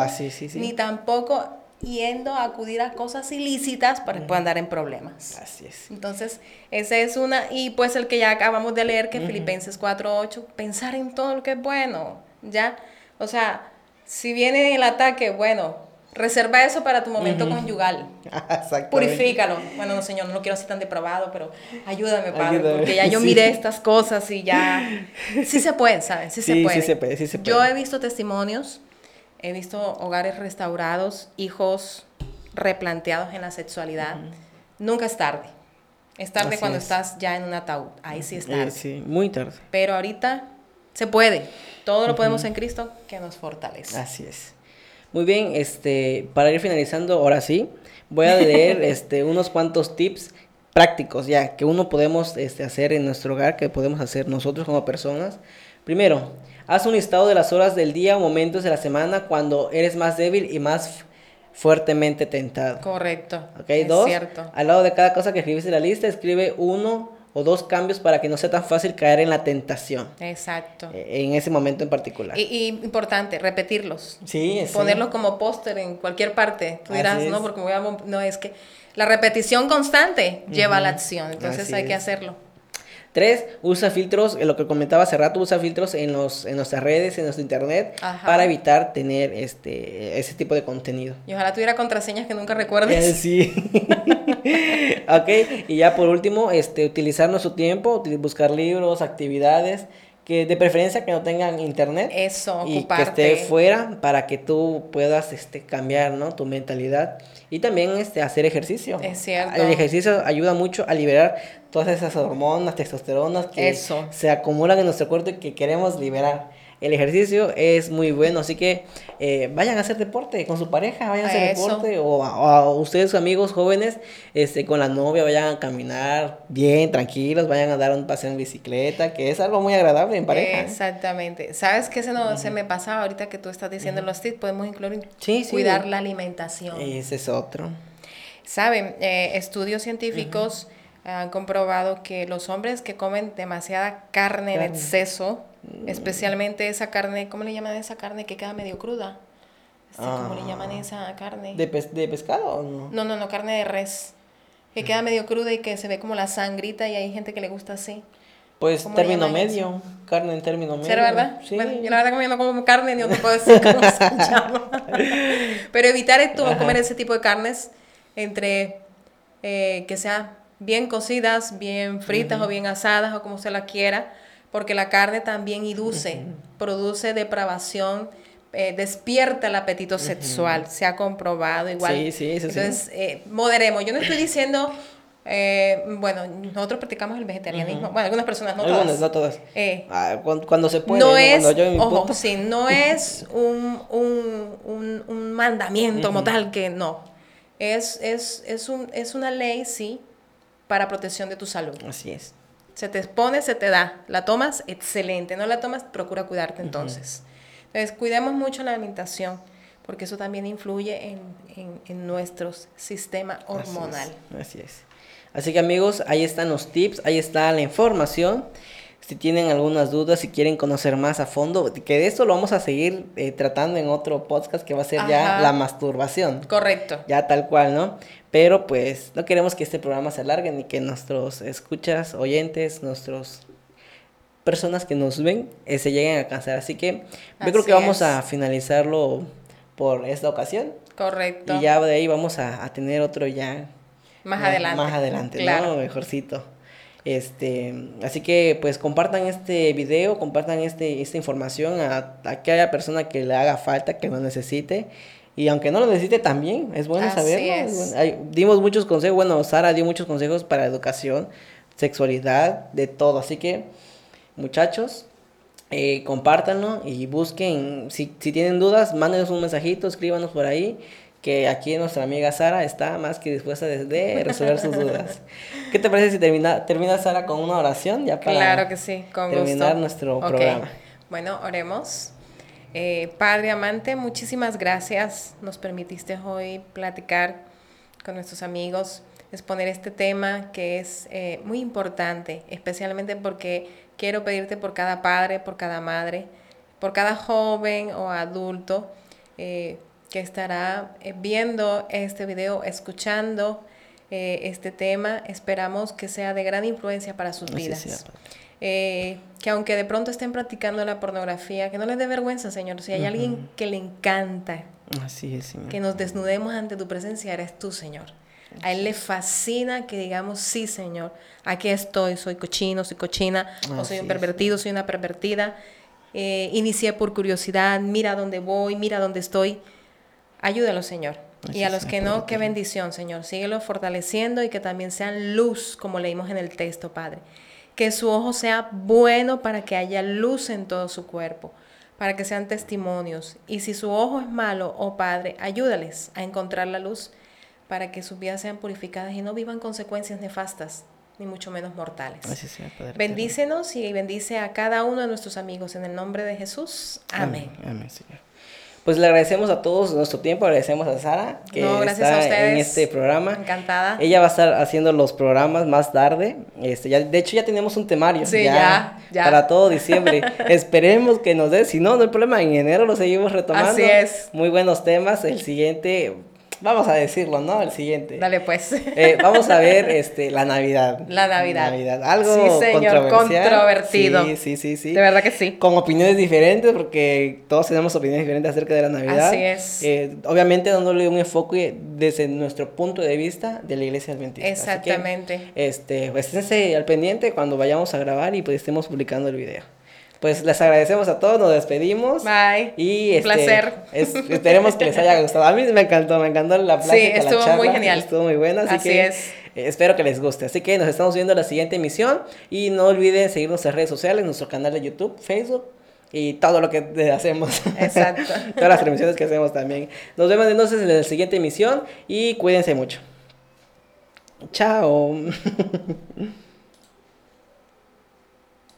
ni tampoco yendo a acudir a cosas ilícitas para que puedan dar en problemas. Así es. Entonces, esa es una, y pues el que ya acabamos de leer, que Filipenses 4.8, pensar en todo lo que es bueno, ¿ya? O sea, si viene el ataque, bueno, reserva eso para tu momento conyugal. Purifícalo. Bueno, no, Señor, no lo quiero así tan depravado, pero ayúdame, Padre, porque ya yo miré estas cosas y ya... Sí se puede, ¿sabes? Sí, se puede. Sí se puede, sí se puede. Yo he visto testimonios he visto hogares restaurados, hijos replanteados en la sexualidad. Nunca es tarde. Es tarde cuando estás ya en un ataúd. Ahí sí es tarde. sí, muy tarde. Pero ahorita se puede. Todo lo podemos en Cristo que nos fortalece. Así es. Muy bien, este, para ir finalizando, ahora sí, voy a leer este, unos cuantos tips prácticos ya que uno podemos este, hacer en nuestro hogar, que podemos hacer nosotros como personas. Primero, Haz un listado de las horas del día o momentos de la semana cuando eres más débil y más fuertemente tentado. Correcto. Ok, dos. Al lado de cada cosa que escribiste en la lista, escribe uno o dos cambios para que no sea tan fácil caer en la tentación. Exacto. Eh, en ese momento en particular. Y, importante, repetirlos. Sí, Ponerlos como póster en cualquier parte. Tú dirás, no, porque voy a... No, es que la repetición constante lleva a la acción. Entonces hay que hacerlo. Tres, usa filtros, lo que comentaba hace rato, usa filtros en, los, en nuestras redes, en nuestro internet, para evitar tener este, ese tipo de contenido. Y ojalá tuviera contraseñas que nunca recuerdes. Eh, sí. ok, y ya por último, este, utilizar nuestro tiempo, buscar libros, actividades que de preferencia que no tengan internet eso y que esté fuera para que tú puedas este cambiar no tu mentalidad y también este hacer ejercicio. Es cierto. El ejercicio ayuda mucho a liberar todas esas hormonas testosteronas que se acumulan en nuestro cuerpo y que queremos liberar el ejercicio es muy bueno, así que eh, vayan a hacer deporte con su pareja, vayan a hacer deporte o a, ustedes amigos jóvenes, este, con la novia, vayan a caminar bien, tranquilos, vayan a dar un paseo en bicicleta, que es algo muy agradable en pareja. Exactamente. ¿Sabes qué se, no, se me pasaba ahorita que tú estás diciendo los tips? Podemos incluir cuidar la alimentación. Ese es otro. Saben, eh, estudios científicos han comprobado que los hombres que comen demasiada carne, en exceso. Especialmente esa carne, ¿cómo le llaman esa carne que queda medio cruda? ¿Cómo le ah. llaman esa carne? ¿De, ¿De pescado o no? No, no, no, carne de res. Que queda medio cruda y que se ve como la sangrita y hay gente que le gusta así. Pues término medio, carne en término medio. ¿Será verdad? Sí. Bueno, yo la verdad que no como carne, ni no te puedo decir cómo se llama. Pero evitar esto, comer ese tipo de carnes entre eh, que sea bien cocidas, bien fritas o bien asadas o como se la quiera, porque la carne también induce, produce depravación, eh, despierta el apetito sexual, se ha comprobado igual. Sí, sí, Entonces, eh, moderemos. Yo no estoy diciendo... Eh, bueno, nosotros practicamos el vegetarianismo. Bueno, algunas personas, no algunas, todas. no todas. Ah, cuando, se puede. No, es, ojo, sí, no es un, un, un, un mandamiento como tal que no. Es, es, es, un, es una ley, sí, para protección de tu salud. Así es. Se te expone, se te da. La tomas, excelente. No la tomas, procura cuidarte entonces. Entonces, cuidemos mucho la alimentación, porque eso también influye en, en, en nuestro sistema hormonal. Así es. Así que amigos, ahí están los tips, ahí está la información si tienen algunas dudas, si quieren conocer más a fondo, que de esto lo vamos a seguir eh, tratando en otro podcast que va a ser ya la masturbación. Correcto. Ya tal cual, ¿no? Pero pues no queremos que este programa se alargue ni que nuestros escuchas, oyentes, nuestros personas que nos ven eh, se lleguen a cansar. Así que yo creo que vamos a finalizarlo por esta ocasión. Correcto. Y ya de ahí vamos a, tener otro ya. Más, adelante. Más adelante, claro. ¿no? Mejorcito. Este, así que pues compartan este video, compartan este, esta información a, aquella persona que le haga falta, que lo necesite. Y aunque no lo necesite también, es bueno saberlo. dimos muchos consejos, bueno, Sara dio muchos consejos para educación, sexualidad, de todo. Así que, muchachos, eh, compártanlo y busquen, si, si tienen dudas, mándenos un mensajito, escríbanos por ahí que aquí nuestra amiga Sara está más que dispuesta de, resolver sus dudas. ¿Qué te parece si termina, termina Sara con una oración ya para claro que sí, con terminar nuestro programa? Bueno, oremos. Eh, Padre amante, muchísimas gracias. Nos permitiste hoy platicar con nuestros amigos, exponer este tema que es eh, muy importante, especialmente porque quiero pedirte por cada padre, por cada madre, por cada joven o adulto. Eh, que estará eh, viendo este video, escuchando eh, este tema. Esperamos que sea de gran influencia para sus vidas. Eh, que aunque de pronto estén practicando la pornografía, que no les dé vergüenza, Señor. Si hay alguien que le encanta Así que nos desnudemos ante tu presencia, eres tú, Señor. A él le fascina que digamos, sí, Señor, aquí estoy, soy cochino, soy cochina, o soy un pervertido, soy una pervertida. inicié por curiosidad, mira dónde voy, mira dónde estoy. Ayúdalo, Señor. y a los que no, qué bendición, Señor. Síguelo fortaleciendo y que también sean luz, como leímos en el texto, Padre. Que su ojo sea bueno para que haya luz en todo su cuerpo, para que sean testimonios. Y si su ojo es malo, oh Padre, ayúdales a encontrar la luz para que sus vidas sean purificadas y no vivan consecuencias nefastas, ni mucho menos mortales. Bendícenos y bendice a cada uno de nuestros amigos en el nombre de Jesús. Amén. Amén, Señor. Pues le agradecemos a todos nuestro tiempo, agradecemos a Sara que está en este programa. Encantada. Ella va a estar haciendo los programas más tarde. Este, ya, de hecho ya tenemos un temario sí, ya, ya, para todo diciembre. Esperemos que nos dé, si no, no hay problema, en enero lo seguimos retomando. Así es. Muy buenos temas. El siguiente Vamos a decirlo, ¿no? El siguiente. Dale pues. Eh, vamos a ver este, la Navidad. La Navidad. Navidad. Algo sí, señor, controvertido. Sí, sí, sí, sí. De verdad que sí. Con opiniones diferentes, porque todos tenemos opiniones diferentes acerca de la Navidad. Así es. Eh, obviamente dándole un enfoque desde nuestro punto de vista de la iglesia adventista. Exactamente. este, pues esténse al pendiente cuando vayamos a grabar y pues estemos publicando el video pues les agradecemos a todos, nos despedimos. Bye. Y Un este, placer. esperemos que les haya gustado. A mí me encantó, me encantó la plática. Sí, estuvo muy genial. Estuvo muy buena, así, que es. espero que les guste. Así que nos estamos viendo en la siguiente emisión y no olviden seguirnos en redes sociales, nuestro canal de YouTube, Facebook y todo lo que hacemos. Exacto. Todas las transmisiones que hacemos también. Nos vemos entonces en la siguiente emisión y cuídense mucho. Chao.